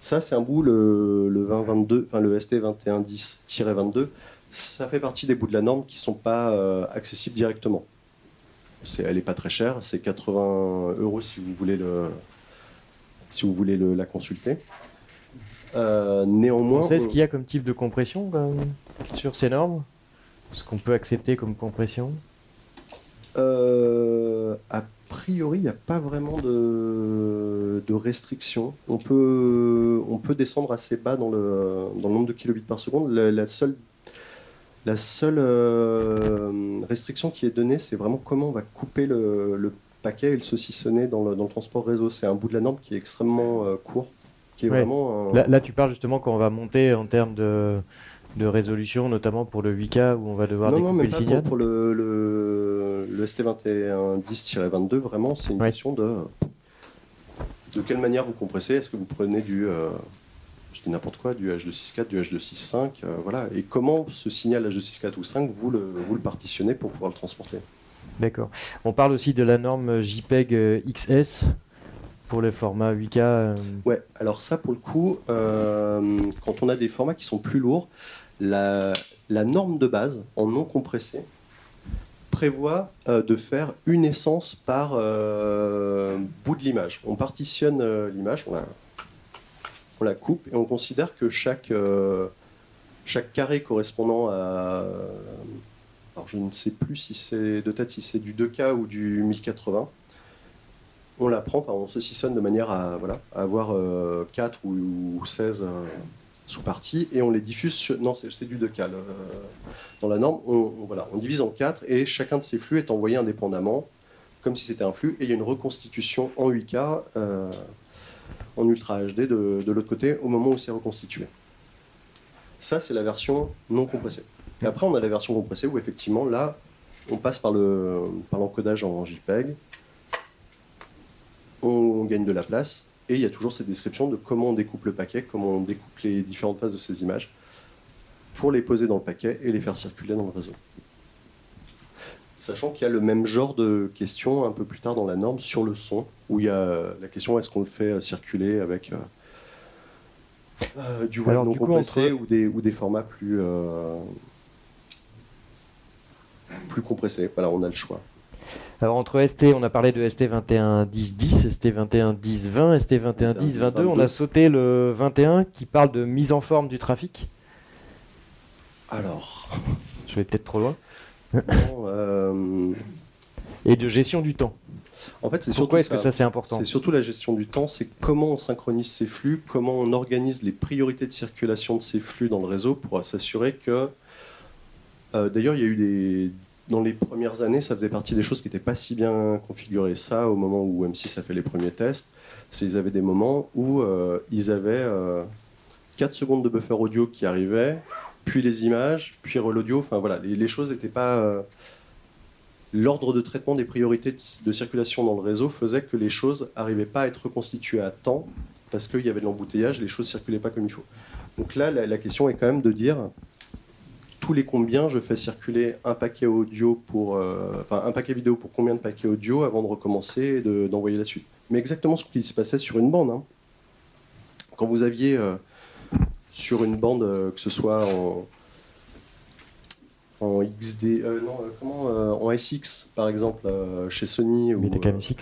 Ça, c'est un bout, le, le 2022, enfin le ST2110-22, ça fait partie des bouts de la norme qui ne sont pas euh, accessibles directement. C'est, elle n'est pas très chère, c'est 80 euros si vous voulez, le, si vous voulez le- la consulter. Euh, néanmoins, On sait ce qu'il y a comme type de compression quand même, sur ces normes? Ce qu'on peut accepter comme compression? Euh, a priori, il n'y a pas vraiment de, de restriction. On peut, on peut descendre assez bas dans le, dans le nombre de kilobits par seconde. La, la seule, la seule euh, restriction qui est donnée, c'est vraiment comment on va couper le, le paquet et le saucissonner dans le, dans le transport réseau. C'est un bout de la norme qui est extrêmement court, qui est Ouais. vraiment un- là, là, tu parles justement quand on va monter en termes de, de résolution, notamment pour le 8K où on va devoir Non, non, mais le pas pour, signal. pour le, le, le ST2110-22, vraiment, c'est une Ouais. question de de quelle manière vous compressez. Est-ce que vous prenez du, euh, je dis n'importe quoi, du H264, du H265, euh, voilà, et comment ce signal H264 ou 5, vous le, vous le partitionnez pour pouvoir le transporter? D'accord. On parle aussi de la norme JPEG euh, XS pour le format 8K. euh, Ouais, alors ça, pour le coup, euh, quand on a des formats qui sont plus lourds, la, norme de base, en non compressé, prévoit euh, de faire une essence par euh, bout de l'image. On partitionne l'image, on la, on la coupe et on considère que chaque, chaque carré correspondant à... Alors je ne sais plus si c'est de tête si c'est du 2K ou du 1080 on la prend, enfin on saucissonne de manière à, avoir euh, 4 ou, ou 16 euh, sous-parties et on les diffuse. Non, c'est du 2K. le- dans la norme, on, divise en 4 et chacun de ces flux est envoyé indépendamment, comme si c'était un flux, et il y a une reconstitution en 8K, euh, en Ultra HD de, l'autre côté, au moment où c'est reconstitué. Ça, c'est la version non compressée. Et après, on a la version compressée où effectivement, là, on passe par le- par l'encodage en JPEG, gagne de la place et il y a toujours cette description de comment on découpe le paquet, comment on découpe les différentes phases de ces images pour les poser dans le paquet et les faire circuler dans le réseau. Sachant qu'il y a le même genre de questions un peu plus tard dans la norme sur le son, où il y a la question est-ce qu'on le fait circuler avec euh, euh, du web Alors, non du coup, compressé entre- ou, des, ou des formats plus, euh, plus compressés. Voilà, on a le choix. Alors entre ST, on a parlé de ST211010, ST211020, ST211022. On a sauté le 21 qui parle de mise en forme du trafic. Alors, Je vais peut-être trop loin. bon, euh, Et de gestion du temps. en fait, c'est surtout Pourquoi est-ce que ça c'est important C'est surtout la gestion du temps, c'est comment on synchronise ces flux, comment on organise les priorités de circulation de ces flux dans le réseau pour s'assurer que. Euh, D'ailleurs, il y a eu des. Dans les premières années, ça faisait partie des choses qui n'étaient pas si bien configurées. Ça, au moment où M6 a fait les premiers tests, c'est ils avaient des moments où euh, ils avaient euh, 4 secondes de buffer audio qui arrivaient, puis les images, puis l'audio. Enfin voilà, les, choses n'étaient pas. euh, l'ordre de traitement des priorités de, circulation dans le réseau faisait que les choses n'arrivaient pas à être reconstituées à temps parce qu'il y avait de l'embouteillage, les choses circulaient pas comme il faut. Donc là, la question est quand même de dire tous les combien je fais circuler un paquet audio pour, euh, enfin un paquet vidéo pour combien de paquets audio avant de recommencer et de- d'envoyer la suite. Mais exactement ce qui se passait sur une bande. hein. Quand vous aviez euh, sur une bande, euh, que ce soit en, en XD, non, comment, en SX par exemple chez Sony ou Betacam SX.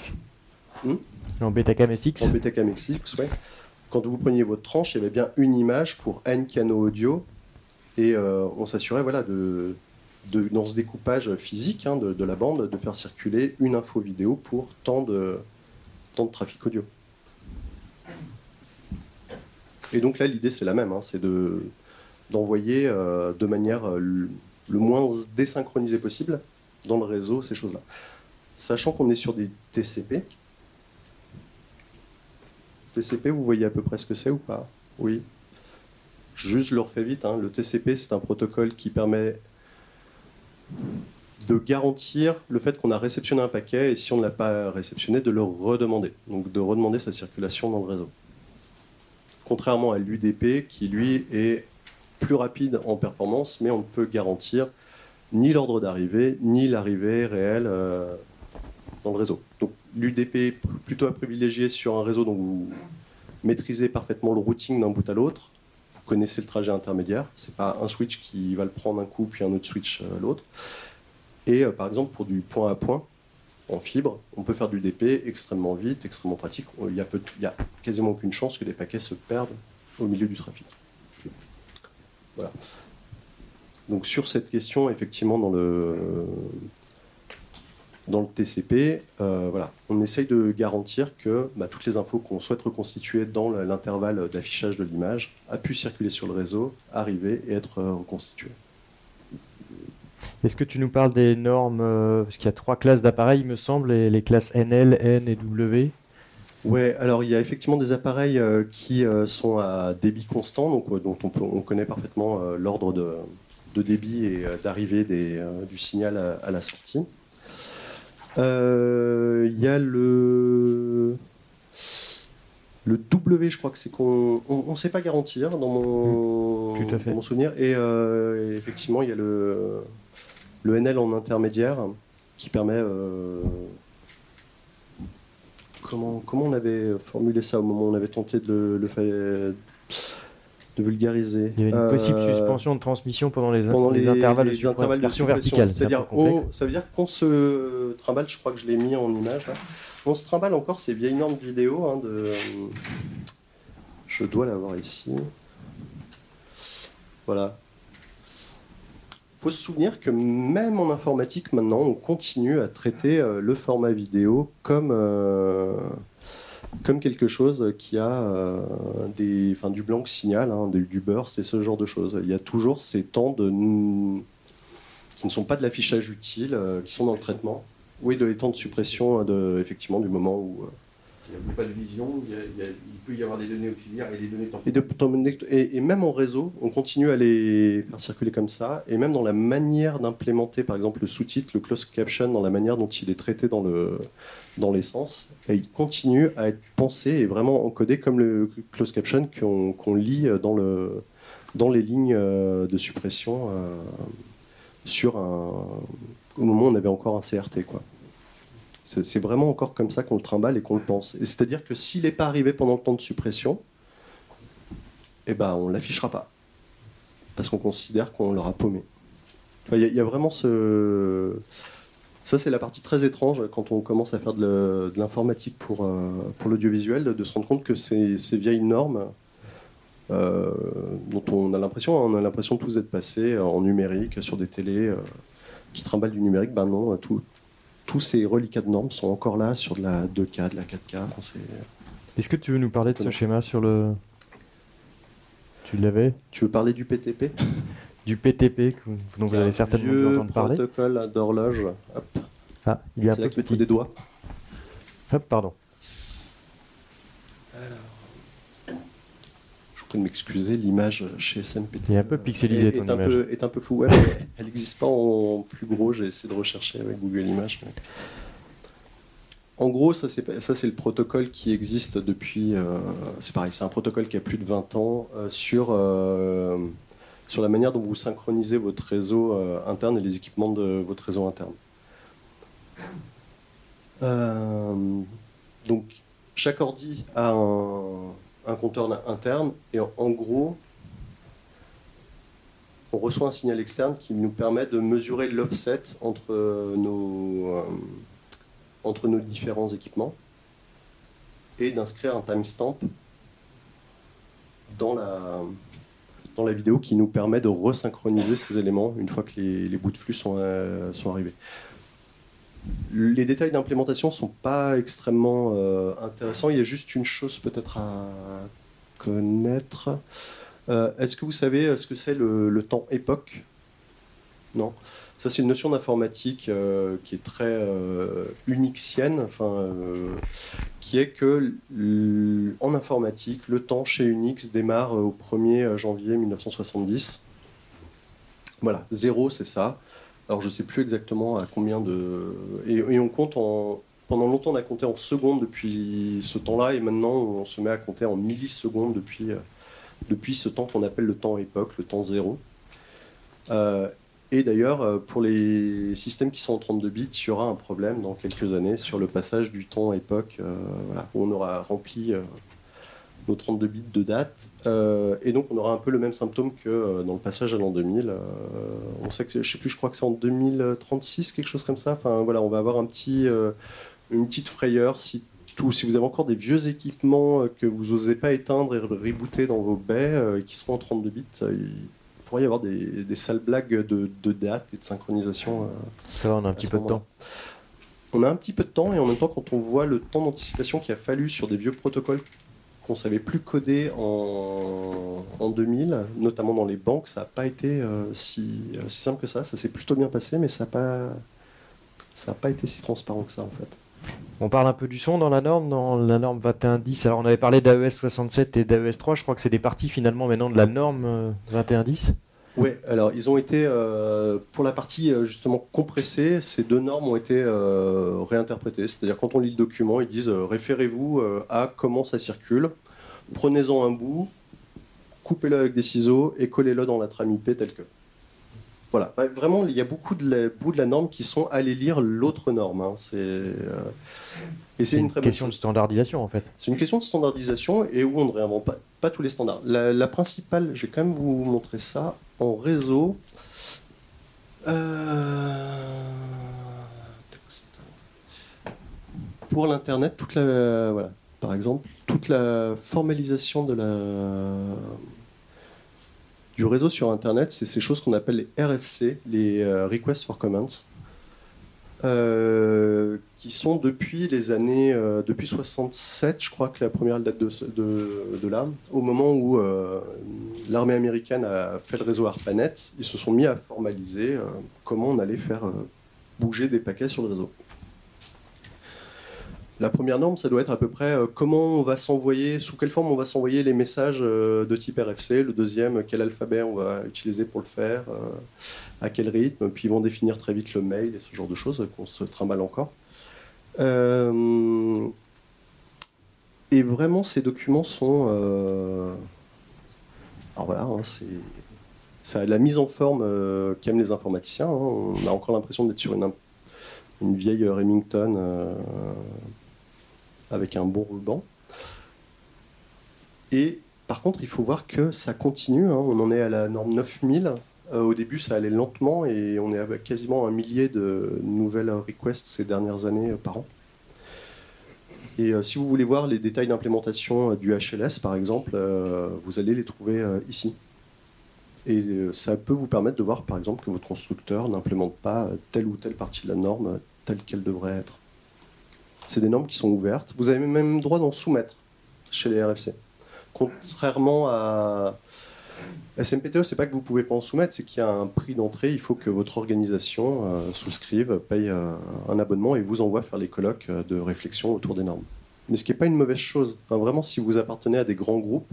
Hmm? En Betacam SX. en Betacam SX, ouais. quand vous preniez votre tranche, il y avait bien une image pour n canaux audio, et euh, on s'assurait voilà, de, dans ce découpage physique hein, de, la bande, de faire circuler une info vidéo pour tant de, tant de trafic audio. Et donc là, l'idée, c'est la même, hein, c'est de, d'envoyer euh, de manière euh, le le moins désynchronisée possible dans le réseau ces choses-là. Sachant qu'on est sur des TCP. TCP, vous voyez à peu près ce que c'est ou pas? Oui. Juste, je le refais vite. hein. Le TCP, c'est un protocole qui permet de garantir le fait qu'on a réceptionné un paquet et si on ne l'a pas réceptionné, de le redemander. Donc de redemander sa circulation dans le réseau. Contrairement à l'UDP qui, lui, est plus rapide en performance, mais on ne peut garantir ni l'ordre d'arrivée, ni l'arrivée réelle euh, dans le réseau. Donc l'UDP plutôt à privilégier sur un réseau dont vous maîtrisez parfaitement le routing d'un bout à l'autre. Connaissez le trajet intermédiaire. C'est pas un switch qui va le prendre un coup, puis un autre switch euh, l'autre. Et euh, par exemple, pour du point à point, en fibre, on peut faire du DP extrêmement vite, extrêmement pratique. Il n'y a, a quasiment aucune chance que les paquets se perdent au milieu du trafic. Voilà. Donc sur cette question, effectivement, dans le, dans le TCP, euh, voilà, on essaye de garantir que bah, toutes les infos qu'on souhaite reconstituer dans le- l'intervalle d'affichage de l'image a pu circuler sur le réseau, arriver et être euh, reconstituées. Est-ce que tu nous parles des normes euh, Parce qu'il y a trois classes d'appareils, il me semble, et les classes NL, N et W. Ouais, alors il y a effectivement des appareils euh, qui euh, sont à débit constant, donc euh, dont on, peut- on connaît parfaitement l'ordre de, de débit et d'arrivée du signal à, à la sortie. Euh, Il y a le le W, je crois que c'est qu'on on, ne sait pas garantir dans mon, Tout à fait. dans mon souvenir. Et, euh, et effectivement, il y a le le NL en intermédiaire qui permet euh, comment, comment on avait formulé ça au moment où on avait tenté de le faire de vulgariser Il y avait une Euh, possible suspension de transmission pendant les, pendant les les, intervalles les de intervalles de verticale. C'est-à-dire, on- ça veut dire qu'on se trimballe, je crois que je l'ai mis en image, là. on se trimballe encore ces vieilles normes vidéo. hein, de, je dois l'avoir ici. Voilà. Il faut se souvenir que même en informatique, maintenant, on continue à traiter euh, le format vidéo comme, euh, comme quelque chose qui a euh, des, enfin, du blanc signal, hein, du, burst et ce genre de choses. Il y a toujours ces temps de, qui ne sont pas de l'affichage utile, euh, qui sont dans le traitement. Oui, de les temps de suppression, euh, de, effectivement, du moment où. Il n'y a pas de vision, il, peut y avoir des données auxiliaires et des données Et, de- temporaires. et, et même en réseau, on continue à les faire circuler comme ça. Et même dans la manière d'implémenter, par exemple, le sous-titre, le closed caption, dans la manière dont il est traité dans le dans l'essence, et il continue à être pensé et vraiment encodé comme le closed caption qu'on qu'on lit dans, le, dans les lignes euh, de suppression euh, sur un, au moment où on avait encore un CRT. Quoi. C'est vraiment encore comme ça qu'on le trimballe et qu'on le pense. C'est-à-dire que s'il n'est pas arrivé pendant le temps de suppression, eh ben, on ne l'affichera pas. Parce qu'on considère qu'on l'aura paumé. Il y, a- vraiment ce. Ça, c'est la partie très étrange quand on commence à faire de de l'informatique pour, euh, pour l'audiovisuel, de, de se rendre compte que ces, ces vieilles normes, euh, dont on a l'impression, on a l'impression tous d'être passés en numérique, sur des télés euh, qui trimballent du numérique, ben non, tout- tous ces reliquats de normes sont encore là sur de la 2K, de la 4K. Enfin, c'est- Est-ce que tu veux nous parler de ce schéma sur le. Tu l'avais? Tu veux parler du PTP [laughs] Du PTP, dont vous avez certainement dû Vieux entendre parler. protocole d'horloge. Hop. Ah, il est un C'est là peu faut petit. des doigts. Hop, pardon. Vous prie de m'excuser, l'image chez SMPT. Est un peu pixelisé, est, ton est un image. peu, est un peu fou. Ouais, [laughs] elle n'existe pas en plus gros. J'ai essayé de rechercher avec Google Images. mais- En gros, ça c'est le protocole qui existe depuis. euh, c'est pareil, c'est un protocole qui a plus de 20 ans euh, sur, euh, sur la manière dont vous synchronisez votre réseau interne et les équipements de votre réseau interne. Donc, chaque ordi a un, un compteur interne et en, gros, on reçoit un signal externe qui nous permet de mesurer l'offset entre nos, euh, entre nos différents équipements et d'inscrire un timestamp dans la, dans la vidéo qui nous permet de resynchroniser ces éléments une fois que les, les bouts de flux sont, euh, sont arrivés. Les détails d'implémentation ne sont pas extrêmement euh, intéressants. Il y a juste une chose peut-être à connaître. Euh, Est-ce que vous savez ce que c'est le, temps époque? Non. Ça, c'est une notion d'informatique euh, qui est très euh, unixienne, euh, qui est que en informatique, le temps chez Unix démarre au 1er janvier 1970. Voilà, zéro, c'est ça. Alors, je ne sais plus exactement à combien de. Et, on compte en. Pendant longtemps, on a compté en secondes depuis ce temps-là, et maintenant, on se met à compter en millisecondes depuis, euh, depuis ce temps qu'on appelle le temps époque, le temps zéro. Euh, et d'ailleurs, euh, pour les systèmes qui sont en 32 bits, il y aura un problème dans quelques années sur le passage du temps époque, où on aura rempli nos 32 bits de date. Euh, et donc, on aura un peu le même symptôme que euh, dans le passage à l'an 2000. Euh, on sait que, je sais plus, je crois que c'est en 2036, quelque chose comme ça. Enfin, voilà, on va avoir un petit, euh, une petite frayeur si tout, si vous avez encore des vieux équipements que vous n'osez pas éteindre et rebooter dans vos baies et qui seront en 32 bits, il pourrait y avoir des, des sales blagues de, de date et de synchronisation. Ça va, on a un petit peu de temps. on a un petit peu de temps et en même temps, quand on voit le temps d'anticipation qu'il a fallu sur des vieux protocoles qu'on savait plus coder en, en 2000, notamment dans les banques, ça n'a pas été euh, si, euh, si simple que ça. Ça s'est plutôt bien passé, mais ça n'a pas, ça a pas été si transparent que ça en fait. On parle un peu du son dans la norme, dans la norme 2110. Alors on avait parlé d'AES 67 et d'AES 3, je crois que c'est des parties finalement maintenant de la norme euh, 2110. Ouais, alors ils ont été, euh, pour la partie euh, justement compressée, ces deux normes ont été euh, réinterprétées. C'est-à-dire quand on lit le document, ils disent euh, référez-vous à comment ça circule, prenez-en un bout, coupez-le avec des ciseaux et collez-le dans la trame IP tel que. Voilà, Ouais, vraiment, il y a beaucoup de la- bouts de la norme qui sont allés lire l'autre norme. hein. C'est, et c'est une question de standardisation en fait. C'est une question de standardisation et où on ne réinvente pas, pas tous les standards. La, la principale, je vais quand même vous montrer ça en réseau. Euh. Pour l'internet, toute la voilà, par exemple, toute la formalisation de la du réseau sur internet, c'est ces choses qu'on appelle les RFC, les euh, Requests for Comments. Euh, qui sont depuis les années, euh, depuis 67, je crois que la première date de, de, là, au moment où euh, l'armée américaine a fait le réseau ARPANET, ils se sont mis à formaliser euh, comment on allait faire bouger des paquets sur le réseau. La première norme, ça doit être à peu près euh, comment on va s'envoyer, sous quelle forme on va s'envoyer les messages euh, de type RFC. Le deuxième, quel alphabet on va utiliser pour le faire, euh, à quel rythme. Puis ils vont définir très vite le mail et ce genre de choses euh, qu'on se trimballe encore. Euh, et vraiment, ces documents sont. euh, Alors voilà, hein, c'est. Ça, la mise en forme euh, qu'aiment les informaticiens. hein. On a encore l'impression d'être sur une, vieille Remington euh, avec un bon ruban. Et par contre, il faut voir que ça continue. hein. On en est à la norme 9000. Euh, au début, ça allait lentement et on est à quasiment un millier de nouvelles requests ces dernières années euh, par an. Et euh, si vous voulez voir les détails d'implémentation du HLS, par exemple, vous allez les trouver ici. Et ça peut vous permettre de voir, par exemple, que votre constructeur n'implémente pas telle ou telle partie de la norme telle qu'elle devrait être. C'est des normes qui sont ouvertes. Vous avez même droit d'en soumettre chez les RFC. Contrairement à SMPTE, c'est pas que vous pouvez pas en soumettre, c'est qu'il y a un prix d'entrée. Il faut que votre organisation euh, souscrive, paye euh, un abonnement et vous envoie faire les colloques euh, de réflexion autour des normes. Mais ce qui n'est pas une mauvaise chose. Vraiment, si vous appartenez à des grands groupes,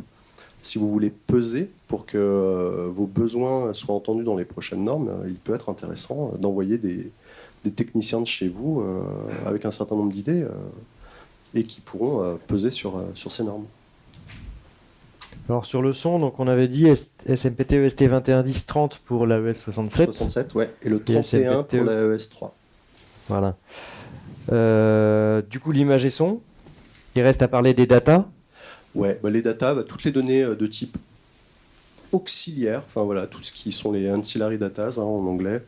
si vous voulez peser pour que vos besoins soient entendus dans les prochaines normes, il peut être intéressant d'envoyer des, des techniciens de chez vous euh, avec un certain nombre d'idées euh, et qui pourront euh, peser sur, sur ces normes. Alors sur le son, donc on avait dit S- SMPTE ST2110-30 pour l'AES 67. 67, ouais, et le Et 31 pour SMPTE. la ES3. Voilà. Euh, du coup, l'image et son. Il reste à parler des datas. Ouais, bah, les data, bah, toutes les données de type auxiliaire, enfin voilà, tout ce qui sont les ancillary datas hein, en anglais.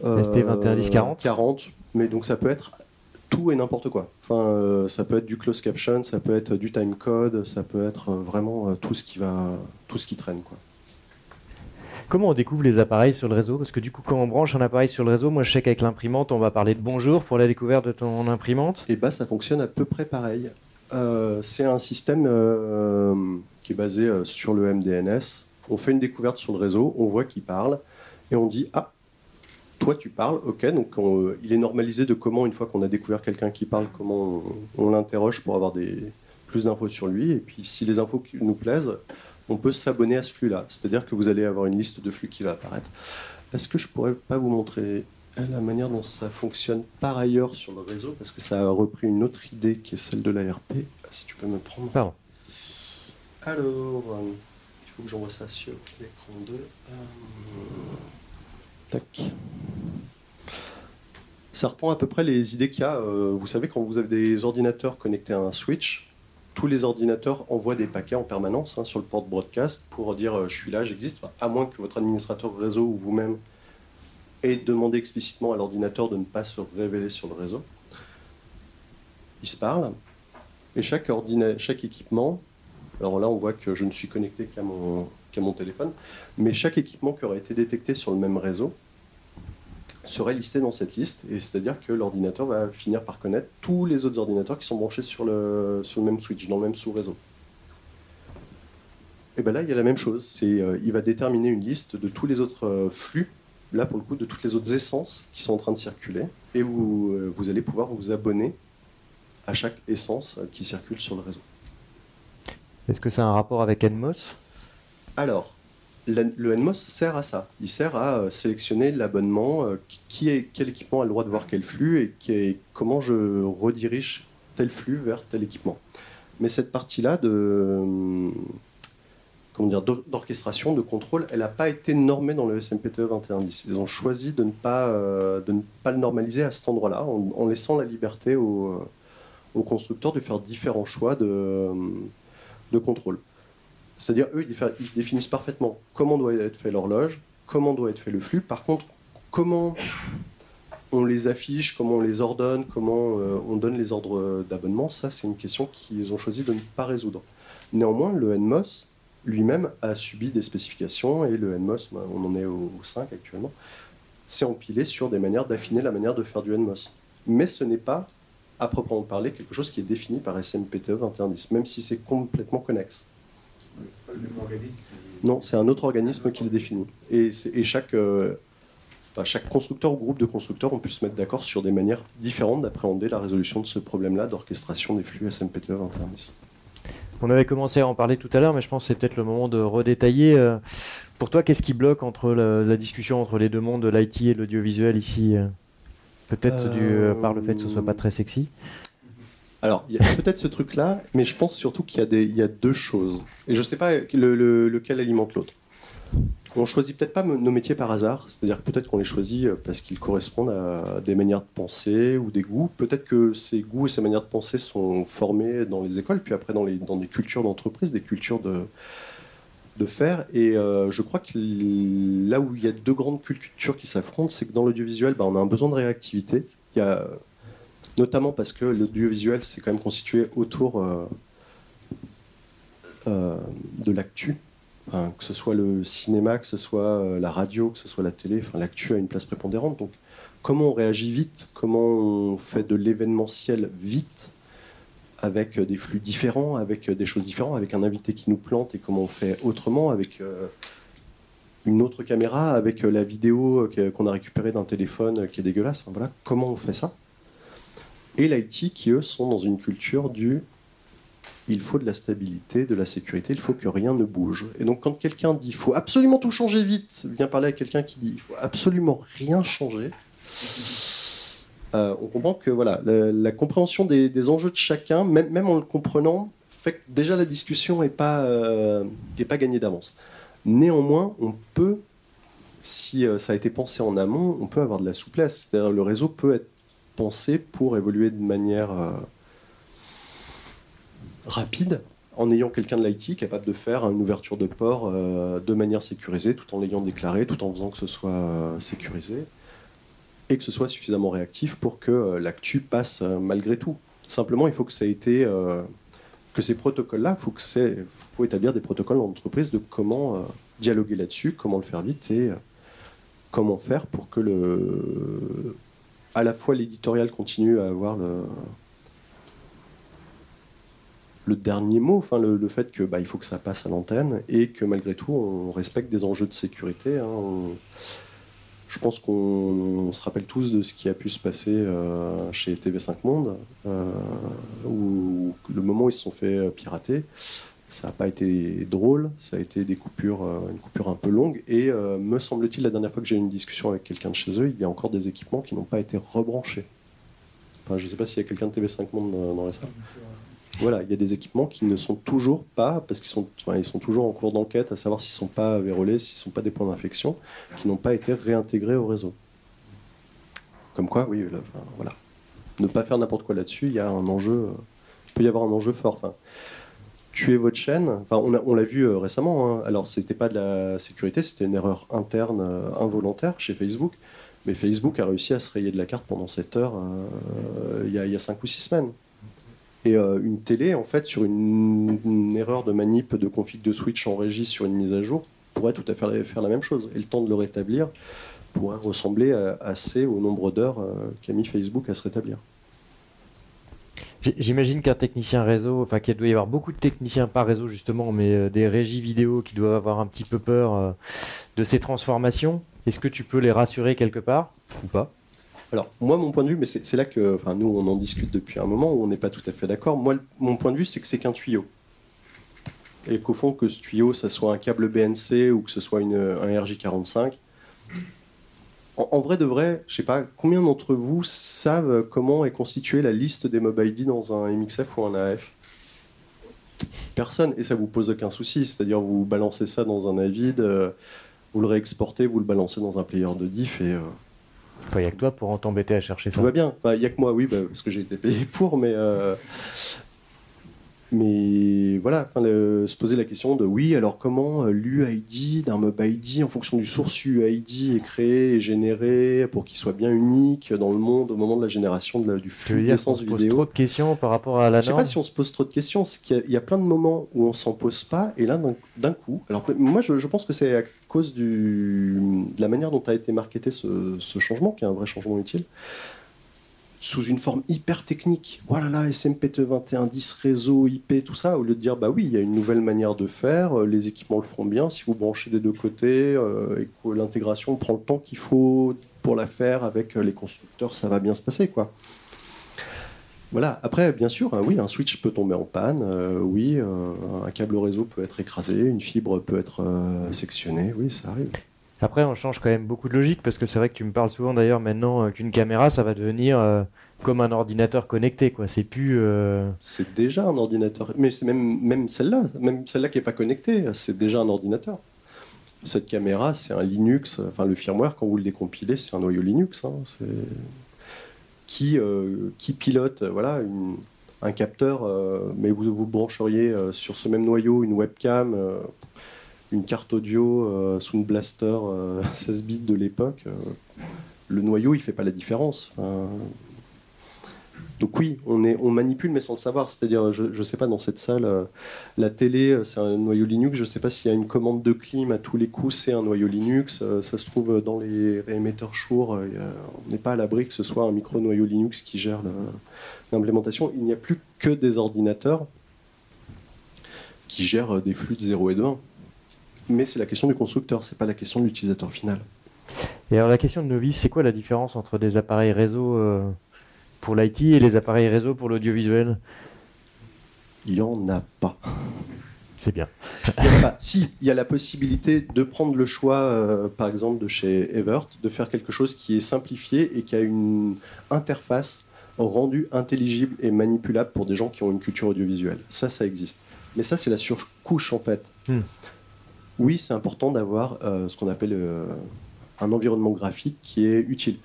ST 21 10 40. 40, mais donc ça peut être tout et n'importe quoi. Enfin, euh, ça peut être du closed caption, ça peut être du timecode, ça peut être euh, vraiment euh, tout ce qui va, tout ce qui traîne, quoi. Comment on découvre les appareils sur le réseau? Parce que du coup, quand on branche un appareil sur le réseau, moi je sais qu'avec l'imprimante, on va parler de bonjour pour la découverte de ton imprimante. Et bah, ça fonctionne à peu près pareil. Euh, c'est un système euh, qui est basé sur le MDNS. On fait une découverte sur le réseau, on voit qui parle, et on dit Ah, toi tu parles, ok. Donc on- euh, il est normalisé de comment, une fois qu'on a découvert quelqu'un qui parle, comment on, on l'interroge pour avoir des, plus d'infos sur lui. Et puis si les infos qui nous plaisent, on peut s'abonner à ce flux-là. C'est-à-dire que vous allez avoir une liste de flux qui va apparaître. Est-ce que je pourrais pas vous montrer la manière dont ça fonctionne par ailleurs sur le réseau? Parce que ça a repris une autre idée qui est celle de l'ARP. Si tu peux me prendre. Pardon. Alors, euh, il faut que j'envoie ça sur l'écran 2. Euh, Ça reprend à peu près les idées qu'il y a. euh, vous savez, quand vous avez des ordinateurs connectés à un switch, tous les ordinateurs envoient des paquets en permanence hein, sur le port broadcast pour dire euh, je suis là, j'existe, à moins que votre administrateur réseau ou vous-même ait demandé explicitement à l'ordinateur de ne pas se révéler sur le réseau. Ils se parlent. Et chaque équipement, alors là on voit que je ne suis connecté qu'à mon, qu'à mon téléphone, mais chaque équipement qui aurait été détecté sur le même réseau serait listé dans cette liste, et c'est-à-dire que l'ordinateur va finir par connaître tous les autres ordinateurs qui sont branchés sur le, sur le même switch, dans le même sous-réseau. Et bien là, il y a la même chose, c'est euh, il va déterminer une liste de tous les autres euh, flux, là pour le coup, de toutes les autres essences qui sont en train de circuler, et vous, euh, vous allez pouvoir vous abonner à chaque essence qui circule sur le réseau. Est-ce que c'est un rapport avec Enmos? Alors, le NMOS sert à ça. Il sert à euh, sélectionner l'abonnement, euh, qui- est, quel équipement a le droit de voir quel flux et comment je redirige tel flux vers tel équipement. Mais cette partie-là de euh, comment dire, d'or- d'orchestration, de contrôle, elle n'a pas été normée dans le SMPTE 2110. Ils ont choisi de ne pas, de ne pas le normaliser à cet endroit-là, en, laissant la liberté aux, constructeurs de faire différents choix de, de contrôle. C'est-à-dire, eux, ils, définissent parfaitement comment doit être fait l'horloge, comment doit être fait le flux. Par contre, comment on les affiche, comment on les ordonne, comment euh, on donne les ordres d'abonnement, ça, c'est une question qu'ils ont choisi de ne pas résoudre. Néanmoins, le NMOS lui-même a subi des spécifications et le NMOS, bah, on en est au, au 5 actuellement, s'est empilé sur des manières d'affiner la manière de faire du NMOS. Mais ce n'est pas, à proprement parler, quelque chose qui est défini par SMPTE 2110, même si c'est complètement connexe. Non, c'est un autre organisme qui le définit. Et, euh, chaque constructeur ou groupe de constructeurs ont pu se mettre d'accord sur des manières différentes d'appréhender la résolution de ce problème-là d'orchestration des flux SMPTE 2110. On avait commencé à en parler tout à l'heure, mais je pense que c'est peut-être le moment de redétailler. euh, Pour toi, qu'est-ce qui bloque entre la, discussion entre les deux mondes de l'IT et l'audiovisuel ici euh? Peut-être par le fait que ce soit pas très sexy. Alors, il y a [laughs] peut-être ce truc-là, mais je pense surtout qu'il y, a des- il y a deux choses. Et je ne sais pas le- le- lequel alimente l'autre. On choisit peut-être pas nos métiers par hasard, c'est-à-dire que peut-être qu'on les choisit euh, parce qu'ils correspondent à des manières de penser ou des goûts. Peut-être que ces goûts et ces manières de penser sont formés dans les écoles, puis après dans, les, dans des cultures d'entreprise, des cultures de, de faire. Et euh, je crois que là où il y a deux grandes cultures qui s'affrontent, c'est que dans l'audiovisuel, bah, on a un besoin de réactivité. Il y a, notamment parce que l'audiovisuel s'est quand même constitué autour euh, euh, de l'actu. Que ce soit le cinéma, que ce soit euh, la radio, que ce soit la télé, l'actu a une place prépondérante. Donc, comment on réagit vite? Comment on fait de l'événementiel vite? Avec des flux différents, avec des choses différentes, avec un invité qui nous plante et comment on fait autrement, avec une autre caméra, avec la vidéo qu'on a récupérée d'un téléphone qui est dégueulasse. Voilà, comment on fait ça? Et l'IT qui, eux, sont dans une culture du il faut de la stabilité, de la sécurité, il faut que rien ne bouge. Et donc quand quelqu'un dit il faut absolument tout changer vite, vient parler à quelqu'un qui dit il faut absolument rien changer, euh, on comprend que voilà, la, compréhension des, enjeux de chacun, même, en le comprenant, fait que déjà la discussion n'est pas, euh, pas gagnée d'avance. Néanmoins, on peut, si euh, ça a été pensé en amont, on peut avoir de la souplesse. C'est-à-dire le réseau peut être pour évoluer de manière euh, rapide en ayant quelqu'un de l'IT capable de faire une ouverture de port euh, de manière sécurisée, tout en l'ayant déclaré, tout en faisant que ce soit euh, sécurisé. et que ce soit suffisamment réactif pour que l'actu passe malgré tout. Simplement, il faut que ça ait été que ces protocoles-là, il faut, que faut établir des protocoles dans l'entreprise de comment dialoguer là-dessus, comment le faire vite et comment faire pour que le, à la fois l'éditorial continue à avoir le, dernier mot, enfin le, fait que bah, il faut que ça passe à l'antenne et que malgré tout on respecte des enjeux de sécurité. hein. Je pense qu'on on se rappelle tous de ce qui a pu se passer euh, chez TV5 Monde, euh, le moment où ils se sont fait euh, pirater, ça n'a pas été drôle, ça a été des coupures, euh, une coupure un peu longue. Et euh, me semble-t-il, la dernière fois que j'ai eu une discussion avec quelqu'un de chez eux, il y a encore des équipements qui n'ont pas été rebranchés. Enfin, je ne sais pas s'il y a quelqu'un de TV5 Monde dans, dans la salle. Voilà, il y a des équipements qui ne sont toujours pas, parce qu'ils sont, enfin, ils sont toujours en cours d'enquête, à savoir s'ils ne sont pas vérolés, s'ils ne sont pas des points d'infection, qui n'ont pas été réintégrés au réseau. Comme quoi, oui, enfin, voilà. Ne pas faire n'importe quoi là-dessus, il y a un enjeu, euh, il peut y avoir un enjeu fort. Enfin, tuer votre chaîne, enfin, on, l'a vu euh, récemment, hein. alors c'était pas de la sécurité, c'était une erreur interne euh, involontaire chez Facebook, mais Facebook a réussi à se rayer de la carte pendant 7 heures euh, il y, a- il y a 5 ou 6 semaines. Et une télé, en fait, sur une, erreur de manip de config de switch en régie sur une mise à jour, pourrait tout à fait faire la même chose. Et le temps de le rétablir pourrait ressembler assez au nombre d'heures qu'a mis Facebook à se rétablir. J'imagine qu'un technicien réseau, enfin qu'il doit y avoir beaucoup de techniciens par réseau justement, mais euh, des régies vidéo qui doivent avoir un petit peu peur euh, de ces transformations. Est-ce que tu peux les rassurer quelque part ou pas? Alors, moi, mon point de vue, mais c'est là que enfin, nous, on en discute depuis un moment où on n'est pas tout à fait d'accord. Moi, mon point de vue, c'est que c'est qu'un tuyau. Et qu'au fond, que ce tuyau, ça soit un câble BNC ou que ce soit une, un RJ45. En, en vrai de vrai, je sais pas, combien d'entre vous savent comment est constituée la liste des Mob ID dans un MXF ou un AF Personne, et ça vous pose aucun souci. C'est-à-dire, vous balancez ça dans un Avid, euh, vous le réexportez, vous le balancez dans un player de diff et. euh, Enfin, il n'y a que toi pour t'embêter à chercher ça. tout va bien. Enfin, Il n'y a que moi, oui, bah, parce que j'ai été payé pour, mais. euh, Mais voilà, le- se poser la question de oui, alors comment euh, l'UID d'un mob ID en fonction du source UID est créé et généré pour qu'il soit bien unique dans le monde au moment de la génération de la- du flux dire qu'on d'essence se pose vidéo. trop de questions par rapport à la Je sais norme. pas si on se pose trop de questions, c'est qu'il y a- il y, a plein de moments où on s'en pose pas, et là, d'un- d'un coup, alors moi je, je pense que c'est à cause du, de la manière dont a été marketé ce, ce changement, qui est un vrai changement utile, sous une forme hyper technique. Voilà, là, SMPTE 2110, réseau, IP, tout ça, au lieu de dire, bah oui, il y a une nouvelle manière de faire, euh, les équipements le feront bien, si vous branchez des deux côtés, euh, et que l'intégration prend le temps qu'il faut pour la faire avec euh, les constructeurs, ça va bien se passer, quoi. Voilà, après, bien sûr, hein, oui, un switch peut tomber en panne, oui, un câble réseau peut être écrasé, une fibre peut être sectionnée, oui, ça arrive. Après, on change quand même beaucoup de logique parce que c'est vrai que tu me parles souvent d'ailleurs maintenant euh, qu'une caméra, ça va devenir euh, comme un ordinateur connecté, quoi. C'est plus. euh, C'est déjà un ordinateur, mais c'est même, celle-là, même celle-là qui n'est pas connectée, c'est déjà un ordinateur. Cette caméra, c'est un Linux, enfin le firmware, quand vous le décompilez, c'est un noyau Linux. hein, qui, pilote voilà, un capteur, mais vous, vous brancheriez sur ce même noyau une webcam, une carte audio, euh, Sound Blaster euh, [laughs] 16 bits de l'époque. euh, le noyau, il fait pas la différence. Donc oui, on, est, on manipule mais sans le savoir. C'est-à-dire, je ne sais pas, dans cette salle, euh, la télé, euh, c'est un noyau Linux. Je ne sais pas s'il y a une commande de clim à tous les coups, c'est un noyau Linux. Euh, ça se trouve dans les réémetteurs Shure. euh, on n'est pas à l'abri que ce soit un micro-noyau Linux qui gère l'implémentation. Il n'y a plus que des ordinateurs qui gèrent euh, des flux de 0 et de 1. Mais c'est la question du constructeur, c'est pas la question de l'utilisateur final. Et alors la question de novice, c'est quoi la différence entre des appareils réseau euh, pour l'IT et les appareils réseau pour l'audiovisuel? Il n'y en a pas. C'est bien. Il y a pas. Si, il y a la possibilité de prendre le choix, euh, par exemple, de chez Evert, de faire quelque chose qui est simplifié et qui a une interface rendue intelligible et manipulable pour des gens qui ont une culture audiovisuelle. Ça, ça existe. Mais ça, c'est la surcouche, en fait. Hmm. Oui, c'est important d'avoir euh, ce qu'on appelle euh, un environnement graphique qui est utile.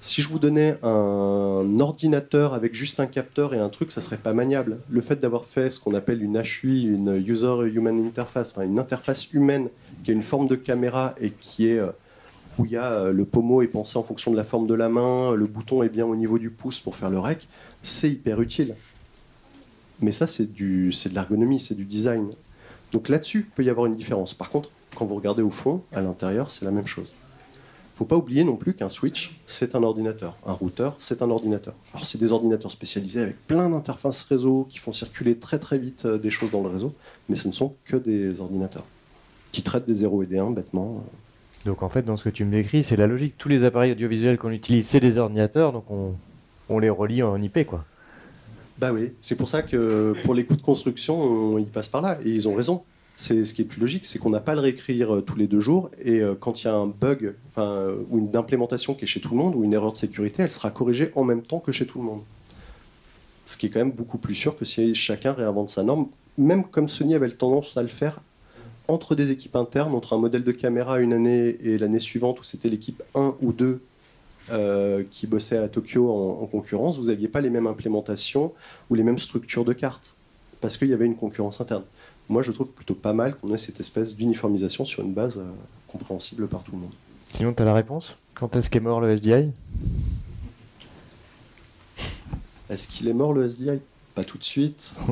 Si je vous donnais un ordinateur avec juste un capteur et un truc, ça serait pas maniable. Le fait d'avoir fait ce qu'on appelle une HUI, une User Human Interface, enfin une interface humaine qui a une forme de caméra et qui est euh, où il y a le pommeau est pensé en fonction de la forme de la main, le bouton est bien au niveau du pouce pour faire le rec, c'est hyper utile. Mais ça, c'est de l'ergonomie, c'est du design. Donc là-dessus, il peut y avoir une différence. Par contre, quand vous regardez au fond, à l'intérieur, c'est la même chose. faut pas oublier non plus qu'un switch, c'est un ordinateur. Un routeur, c'est un ordinateur. Alors, c'est des ordinateurs spécialisés avec plein d'interfaces réseau qui font circuler très très vite euh, des choses dans le réseau, mais ce ne sont que des ordinateurs qui traitent des 0 et des 1 bêtement. Donc en fait, dans ce que tu me décris, c'est la logique. Tous les appareils audiovisuels qu'on utilise, c'est des ordinateurs, donc on, on les relie en IP, quoi. Bah oui, c'est pour ça que pour les coûts de construction, on- ils passent par là. Et ils ont raison. C'est ce qui est plus logique, c'est qu'on n'a pas à le réécrire euh, tous les deux jours. Et euh, quand il y a un bug enfin, euh, ou une implémentation qui est chez tout le monde ou une erreur de sécurité, elle sera corrigée en même temps que chez tout le monde. Ce qui est quand même beaucoup plus sûr que si chacun réinvente sa norme, même comme Sony avait tendance à le faire entre des équipes internes, entre un modèle de caméra une année et l'année suivante où c'était l'équipe 1 ou 2 euh, qui bossait à Tokyo en, en concurrence, vous n'aviez pas les mêmes implémentations ou les mêmes structures de cartes, parce qu'il y avait une concurrence interne. Moi, je trouve plutôt pas mal qu'on ait cette espèce d'uniformisation sur une base euh, compréhensible par tout le monde. Sinon, tu as la réponse? Quand est-ce qu'est mort le SDI Est-ce qu'il est mort le SDI Pas tout de suite. [laughs]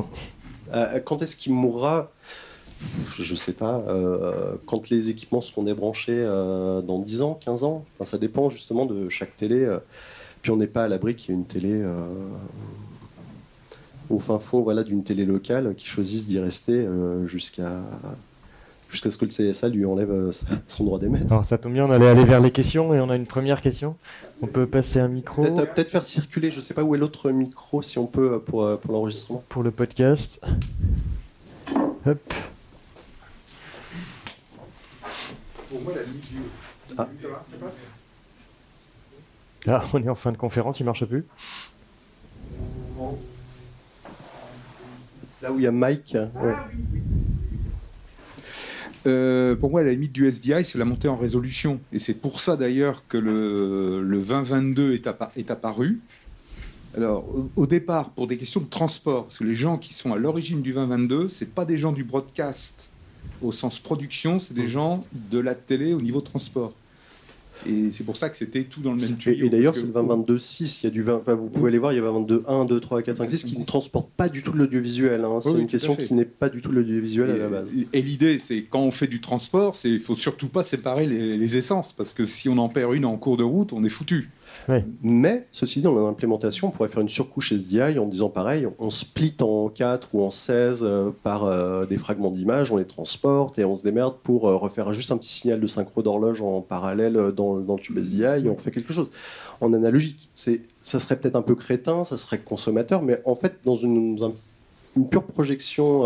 Euh, quand est-ce qu'il mourra? Je sais pas. Euh, quand les équipements seront débranchés euh, dans 10 ans, 15 ans Enfin, Ça dépend justement de chaque télé. euh. Puis on n'est pas à l'abri qu'il y ait une télé euh, au fin fond voilà, d'une télé locale qui choisisse d'y rester euh, jusqu'à jusqu'à ce que le CSA lui enlève euh, son droit d'émettre. Alors ça tombe bien, on allait aller vers les questions et on a une première question. On peut passer un micro Peut-être faire circuler, je sais pas où est l'autre micro si on peut pour, pour l'enregistrement. pour le podcast. Hop. Pour moi, la limite du. Ah. Là, on est en fin de conférence, il marche plus? Là où il y a Mike. ouais. Euh, pour moi, la limite du SDI, c'est la montée en résolution. Et c'est pour ça d'ailleurs que le, le 2022 est, appa- est apparu. Alors, au, au départ, pour des questions de transport, parce que les gens qui sont à l'origine du 2022, c'est pas des gens du broadcast au sens production, c'est des gens de la télé au niveau transport. Et c'est pour ça que c'était tout dans le même tuyau. et d'ailleurs, c'est le 2022-6. Il y a du 20, enfin, vous pouvez aller voir, il y a 22 1, 2, 3, 4, 5, 6 qui ne transportent pas du tout de l'audiovisuel. hein. C'est Oui, une question qui n'est pas du tout de l'audiovisuel à la base. Et, et l'idée, c'est quand on fait du transport, il faut surtout pas séparer les, les essences, parce que si on en perd une en cours de route, on est foutu. Mais, ceci dit, dans l'implémentation, on pourrait faire une surcouche SDI en disant pareil, on split en 4 ou en 16 euh, par euh, des fragments d'image, on les transporte et on se démerde pour euh, refaire juste un petit signal de synchro d'horloge en parallèle dans, dans le tube SDI on fait quelque chose. En analogique, ça serait peut-être un peu crétin, ça serait consommateur, mais en fait, dans une, dans un- une pure projection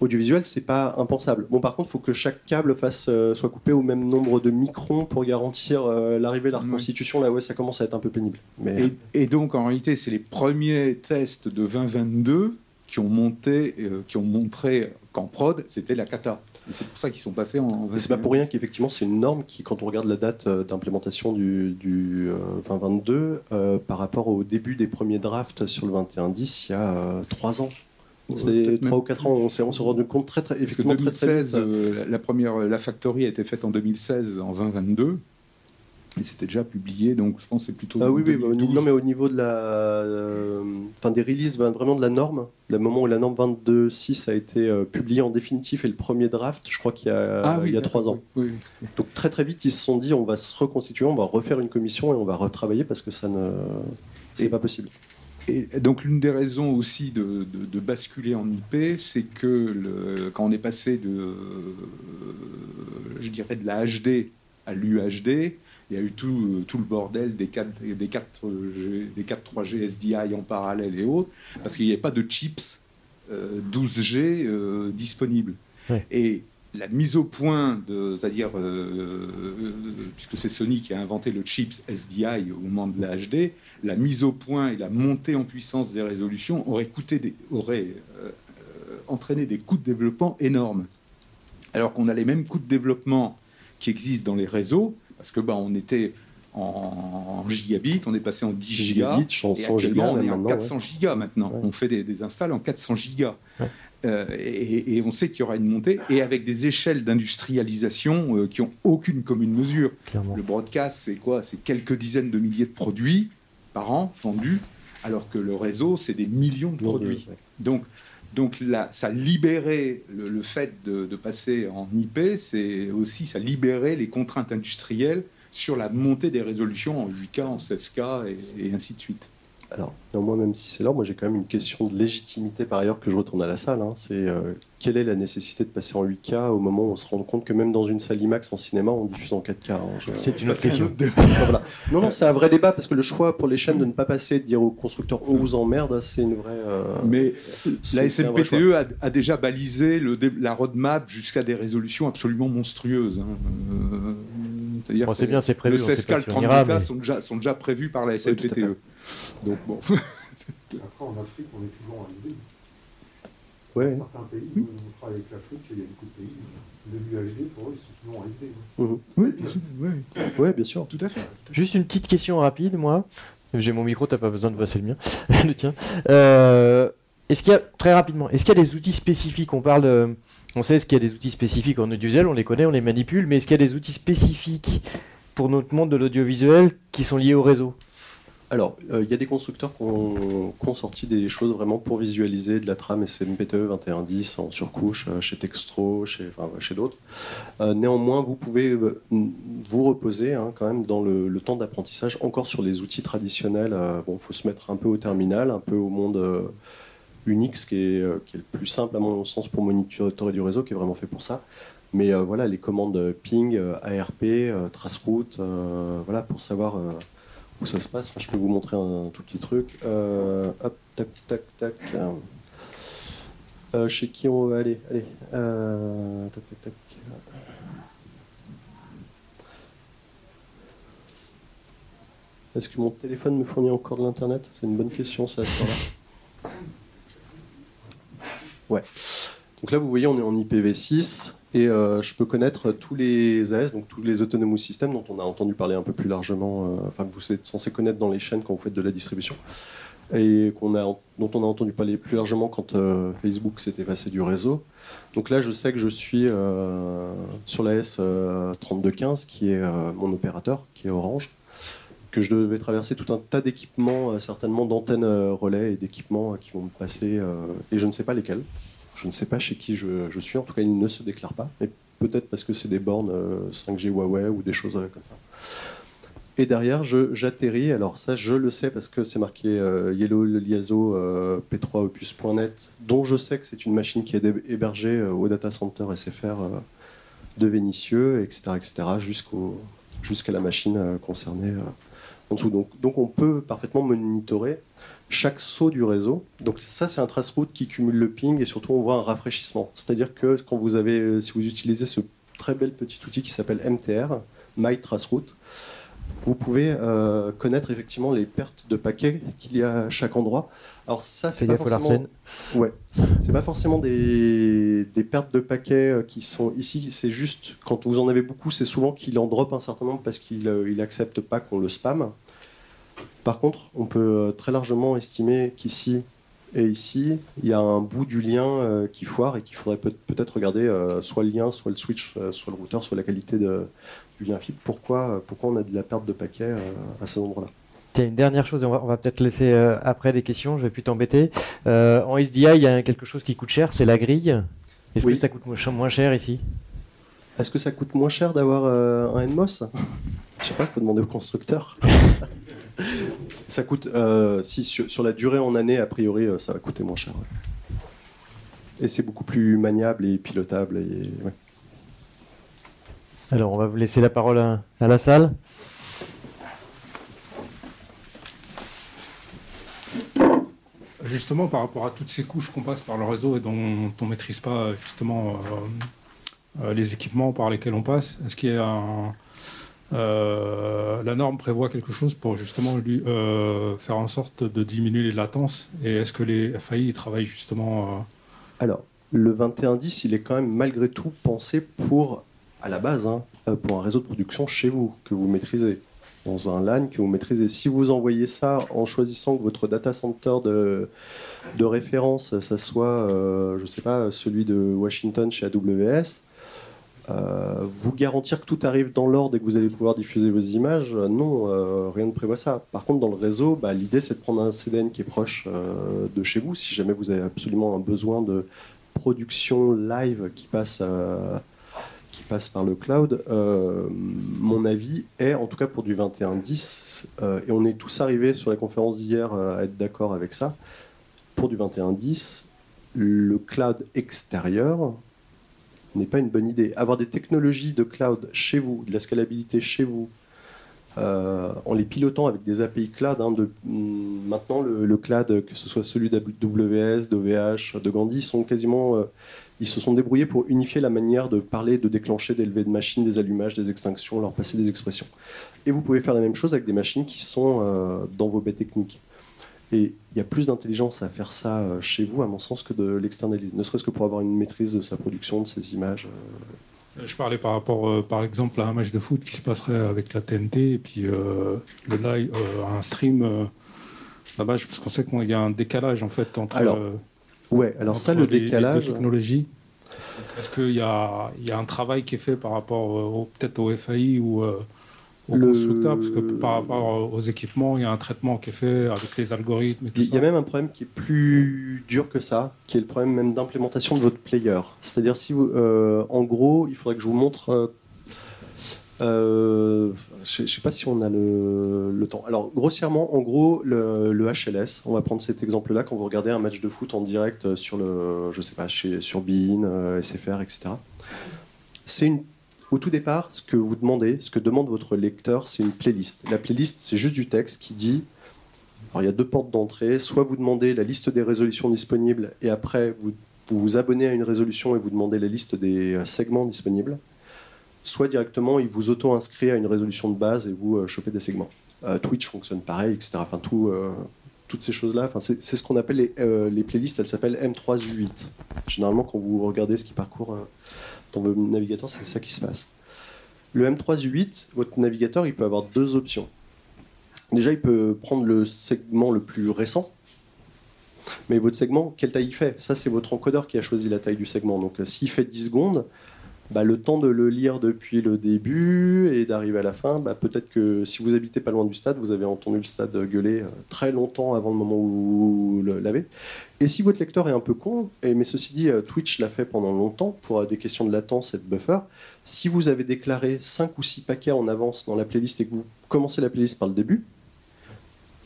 audiovisuelle, c'est pas impensable. Bon, par contre, il faut que chaque câble fasse, euh, soit coupé au même nombre de microns pour garantir euh, l'arrivée de la reconstitution. Là, ouais, ça commence à être un peu pénible. Mais Et, et donc, en réalité, c'est les premiers tests de 2022 qui ont monté, euh, qui ont montré qu'en prod, c'était la cata. Et c'est pour ça qu'ils sont passés en. C'est pas pour rien qu'effectivement c'est une norme qui, quand on regarde la date d'implémentation du, du euh, 2022 euh, par rapport au début des premiers drafts sur le 2110, il y a trois ans. C'est peut-être trois même ou quatre ans. On s'est rendu compte très très Parce que effectivement très, très vite. 2016, euh, la première, la factory a été faite en 2016, en 2022. Et c'était déjà publié, donc je pense que c'est plutôt. Ah oui, oui, au 2012. niveau- non, mais au niveau de la, euh, des releases, ben, vraiment de la norme, le moment où la norme 22.6 a été euh, publiée en définitif et le premier draft, je crois qu'il y a, Ah oui, il y a d'accord, trois ans. oui, oui. Donc très très vite, ils se sont dit, on va se reconstituer, on va refaire une commission et on va retravailler parce que ça ne, c'est pas possible. Et donc l'une des raisons aussi de, de- de basculer en IP, c'est que le- quand on est passé de, euh, je dirais, de la HD à l'UHD, il y a eu tout, euh, tout le bordel des 4, des 4G, des 4 3G SDI en parallèle et autres, parce qu'il n'y avait pas de chips euh, 12G euh, disponibles. Ouais. Et la mise au point de, c'est-à-dire, euh, euh, puisque c'est Sony qui a inventé le chips SDI au moment de la HD, la mise au point et la montée en puissance des résolutions aurait, coûté des, aurait euh, entraîné des coûts de développement énormes. Alors qu'on a les mêmes coûts de développement qui existent dans les réseaux, parce que bah, on était en gigabits, on est passé en 10 gigas. Gigabits, 100 Et actuellement, gigas, on est en maintenant, 400 gigas maintenant. Ouais. On fait des, des installs en 400 gigas. Ouais. Euh, et, et on sait qu'il y aura une montée, et avec des échelles d'industrialisation euh, qui ont aucune commune mesure. Clairement. Le broadcast, c'est quoi? C'est quelques dizaines de milliers de produits par an vendus, alors que le réseau, c'est des millions de produits. ouais. Donc, donc là, ça libérait le, le fait de, de passer en IP, c'est aussi ça libérait les contraintes industrielles sur la montée des résolutions en 8K, en 16K et, et ainsi de suite. Alors, néanmoins, même si c'est l'heure, moi j'ai quand même une question de légitimité par ailleurs que je retourne à la salle. hein. C'est euh, quelle est la nécessité de passer en 8K au moment où on se rend compte que même dans une salle IMAX en cinéma, on diffuse en 4K hein. Je- C'est une autre Ça, question. Voilà. Non, non, c'est un vrai débat parce que le choix pour les chaînes de ne pas passer, de dire aux constructeurs on vous emmerde, c'est une vraie. euh, Mais la. SMPTE a, a déjà balisé le la roadmap jusqu'à des résolutions absolument monstrueuses. hein. Euh, c'est-à-dire Bon, bien, c'est prévu. Le on sait 16K, pas le si on ira, 32K mais- sont, déjà, sont déjà prévus par la Oui, à SMPTE. fait. Donc bon. Après, en [laughs] Afrique, on est toujours en SD. Ouais. Dans certains pays, nous, on travaille avec l'Afrique, il y a beaucoup de pays. Le UHD, pour eux, ils sont toujours en SD. Oui, oui, Ouais, bien sûr. tout à fait. Juste une petite question rapide, moi. J'ai mon micro, t'as pas besoin de passer le mien, [laughs] le tien. Euh, est-ce qu'il y a très rapidement, est-ce qu'il y a des outils spécifiques? On parle, de- on sait ce qu'il y a des outils spécifiques en audiovisuel, on les connaît, on les manipule, mais est-ce qu'il y a des outils spécifiques pour notre monde de l'audiovisuel qui sont liés au réseau? Alors, euh, il y a des constructeurs qui ont, sorti des choses vraiment pour visualiser de la trame SMPTE 2110 en surcouche, euh, chez Textro, chez, d'autres. Euh, néanmoins, vous pouvez vous reposer hein, quand même dans le, temps d'apprentissage encore sur les outils traditionnels. Bon, il faut se mettre un peu au terminal, un peu au monde Unix, qui est, euh, qui est le plus simple à mon sens pour monitorer du réseau, qui est vraiment fait pour ça. Mais euh, voilà, les commandes euh, ping, ARP, traceroute, euh, voilà, pour savoir où ça se passe. Je peux vous montrer un, tout petit truc. Hop, tac, tac, tac. Chez qui on va aller? Allez. Tac, tac, tac. Est-ce que mon téléphone me fournit encore de l'internet? C'est une bonne question, ça, à ce temps-là. Ouais. Donc là, vous voyez, on est en IPv6 et euh, je peux connaître tous les AS, donc tous les autonomous systems dont on a entendu parler un peu plus largement, euh, enfin que vous êtes censé connaître dans les chaînes quand vous faites de la distribution et dont on a entendu parler plus largement quand euh, Facebook s'est effacé du réseau. Donc là, je sais que je suis euh, sur la S3215 qui est mon opérateur, qui est Orange que je devais traverser tout un tas d'équipements, euh, certainement d'antennes euh, relais et d'équipements euh, qui vont me passer, et je ne sais pas lesquels. Je ne sais pas chez qui je, suis, en tout cas ils ne se déclarent pas, mais peut-être parce que c'est des bornes euh, 5G Huawei ou des choses comme ça. Et derrière, j'atterris, alors ça je le sais parce que c'est marqué euh, Yellow Liaison euh, P3opus.net, dont je sais que c'est une machine qui est hébergée au data center SFR de Vénissieux, etc., etc., jusqu'à la machine concernée Donc, on peut parfaitement monitorer chaque saut du réseau. Donc ça, c'est un traceroute qui cumule le ping et surtout on voit un rafraîchissement. C'est-à-dire que quand vous avez, euh, si vous utilisez ce très bel petit outil qui s'appelle MTR, My Traceroute, vous pouvez euh, connaître effectivement les pertes de paquets qu'il y a à chaque endroit. Alors ça, c'est pas forcément... Ouais, c'est pas forcément des, des pertes de paquets euh, qui sont ici, c'est juste quand vous en avez beaucoup, c'est souvent qu'il en drop un certain nombre parce qu'il euh, il accepte pas qu'on le spam. Par contre, on peut très largement estimer qu'ici et ici, il y a un bout du lien qui foire et qu'il faudrait peut- peut-être regarder soit le lien, soit le switch, soit le routeur, soit la qualité de- du lien fibre. Pourquoi, euh, pourquoi on a de la perte de paquets euh, à cet endroit-là? Tiens, une dernière chose, et on va, peut-être laisser euh, après des questions, je vais plus t'embêter. Euh, en SDI, il y a quelque chose qui coûte cher, c'est la grille. Est-ce Oui. que ça coûte moins ch- moins cher ici? Est-ce que ça coûte moins cher d'avoir euh, un NMOS [laughs] Je sais pas, il faut demander au constructeur. [laughs] ça coûte, si sur, sur la durée en année, a priori, ça va coûter moins cher. ouais. Et c'est beaucoup plus maniable et pilotable. Et, ouais. Alors, on va vous laisser la parole à, à la salle. Justement, par rapport à toutes ces couches qu'on passe par le réseau et dont on ne maîtrise pas justement euh, euh, les équipements par lesquels on passe, est-ce qu'il y a un, euh, la norme prévoit quelque chose pour justement lui, euh, faire en sorte de diminuer les latences Et est-ce que les FAI travaillent justement euh, Alors, le 2110, il est quand même malgré tout pensé pour, à la base, hein, euh, pour un réseau de production chez vous, que vous maîtrisez. dans un LAN que vous maîtrisez. Si vous envoyez ça en choisissant que votre data center de, référence, ça soit, euh, je sais pas, celui de Washington chez AWS, euh, vous garantir que tout arrive dans l'ordre et que vous allez pouvoir diffuser vos images, euh, non, rien ne prévoit ça. Par contre, dans le réseau, bah, l'idée c'est de prendre un CDN qui est proche de chez vous, si jamais vous avez absolument un besoin de production live qui passe, qui passe par le cloud. Euh, mon avis est, en tout cas pour du 21.10, euh, et on est tous arrivés sur la conférence d'hier euh, à être d'accord avec ça, pour du 21.10, le cloud extérieur, n'est pas une bonne idée. Avoir des technologies de cloud chez vous, de la scalabilité chez vous, euh, en les pilotant avec des API cloud. hein, hum, maintenant, le, cloud, que ce soit celui d'AWS, d'OVH, de Gandhi, sont quasiment, ils se sont débrouillés pour unifier la manière de parler, de déclencher, d'élever de machines, des allumages, des extinctions, leur passer des expressions. Et vous pouvez faire la même chose avec des machines qui sont euh, dans vos baies techniques. Et il y a plus d'intelligence à faire ça euh, chez vous, à mon sens, que de l'externaliser. Ne serait-ce que pour avoir une maîtrise de sa production, de ses images. euh. Je parlais par rapport, euh, par exemple, à un match de foot qui se passerait avec la TNT et puis euh, le live, euh, un stream là-bas, parce qu'on sait qu'il y a un décalage en fait entre. Alors, Ouais, alors ça, le les- les décalage. technologies. Est-ce qu'il y a, il y a un travail qui est fait par rapport euh, peut-être au FAI ou euh, au Le- constructeur Parce que par rapport aux équipements, il y a un traitement qui est fait avec les algorithmes et tout Il y ça. a même un problème qui est plus dur que ça, qui est le problème même d'implémentation de votre player. C'est-à-dire, si vous, euh, en gros, il faudrait que je vous montre. Euh, euh, je ne sais pas si on a le, temps. Alors, grossièrement, en gros, le, HLS, on va prendre cet exemple-là quand vous regardez un match de foot en direct sur le, je sais pas, chez, sur Bein, euh, SFR, etc. C'est au tout départ, ce que vous demandez, ce que demande votre lecteur, c'est une playlist. La playlist, c'est juste du texte qui dit alors, il y a deux portes d'entrée. Soit vous demandez la liste des résolutions disponibles et après vous vous, abonnez à une résolution et vous demandez la liste des euh, segments disponibles. Soit directement, il vous auto-inscrit à une résolution de base et vous euh, chopez des segments. Euh, Twitch fonctionne pareil, etc. Enfin, euh, toutes ces choses-là. Enfin, c'est ce qu'on appelle les, les playlists. Elles s'appellent M3U8. Généralement, quand vous regardez ce qui parcourt dans vos navigateurs, c'est ça qui se passe. Le M3U8, votre navigateur, il peut avoir deux options. Déjà, il peut prendre le segment le plus récent. Mais votre segment, quelle taille il fait? Ça, c'est votre encodeur qui a choisi la taille du segment. Donc, s'il fait 10 secondes, bah, le temps de le lire depuis le début et d'arriver à la fin, bah, peut-être que si vous habitez pas loin du stade, vous avez entendu le stade gueuler euh, très longtemps avant le moment où vous l'avez. Et si votre lecteur est un peu con, et, mais ceci dit, euh, Twitch l'a fait pendant longtemps pour euh, des questions de latence et de buffer, si vous avez déclaré 5 ou 6 paquets en avance dans la playlist et que vous commencez la playlist par le début,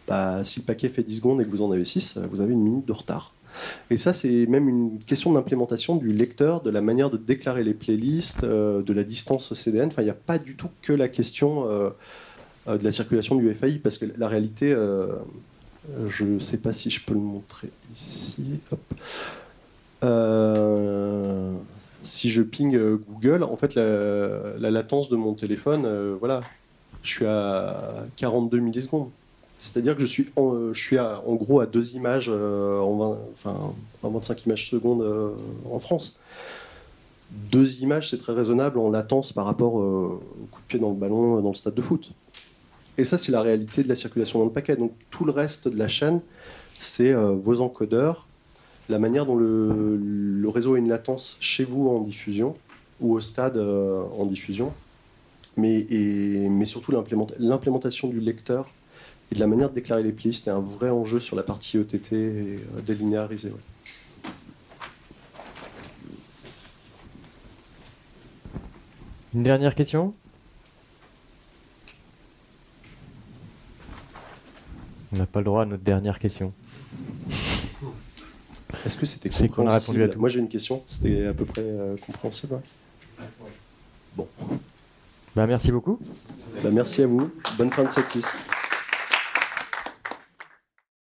bah, si le paquet fait 10 secondes et que vous en avez 6, vous avez une minute de retard. Et ça, c'est même une question d'implémentation du lecteur, de la manière de déclarer les playlists, euh, de la distance CDN. Enfin, il n'y a pas du tout que la question euh, euh, de la circulation du FAI, parce que la réalité, je ne sais pas si je peux le montrer ici. Si je ping Google, en fait, la, la latence de mon téléphone, voilà, je suis à 42 millisecondes. C'est-à-dire que je suis, en, euh, gros à deux images, euh, en, 20 enfin, en 25 images secondes euh, en France. Deux images, c'est très raisonnable en latence par rapport au coup de pied dans le ballon dans le stade de foot. Et ça, c'est la réalité de la circulation dans le paquet. Donc tout le reste de la chaîne, c'est vos encodeurs, la manière dont le, réseau a une latence chez vous en diffusion ou au stade en diffusion, mais, surtout l'implément- l'implémentation du lecteur et de la manière de déclarer les playlists est un vrai enjeu sur la partie ETT et euh, délinéarisée. ouais. Une dernière question? On n'a pas le droit à notre dernière question. [laughs] Est-ce que c'était C'est qu'on a répondu à compréhensible? tout. Moi j'ai une question, c'était à peu près euh, compréhensible. ouais Bah, merci beaucoup. Bah, merci à vous, bonne fin de 7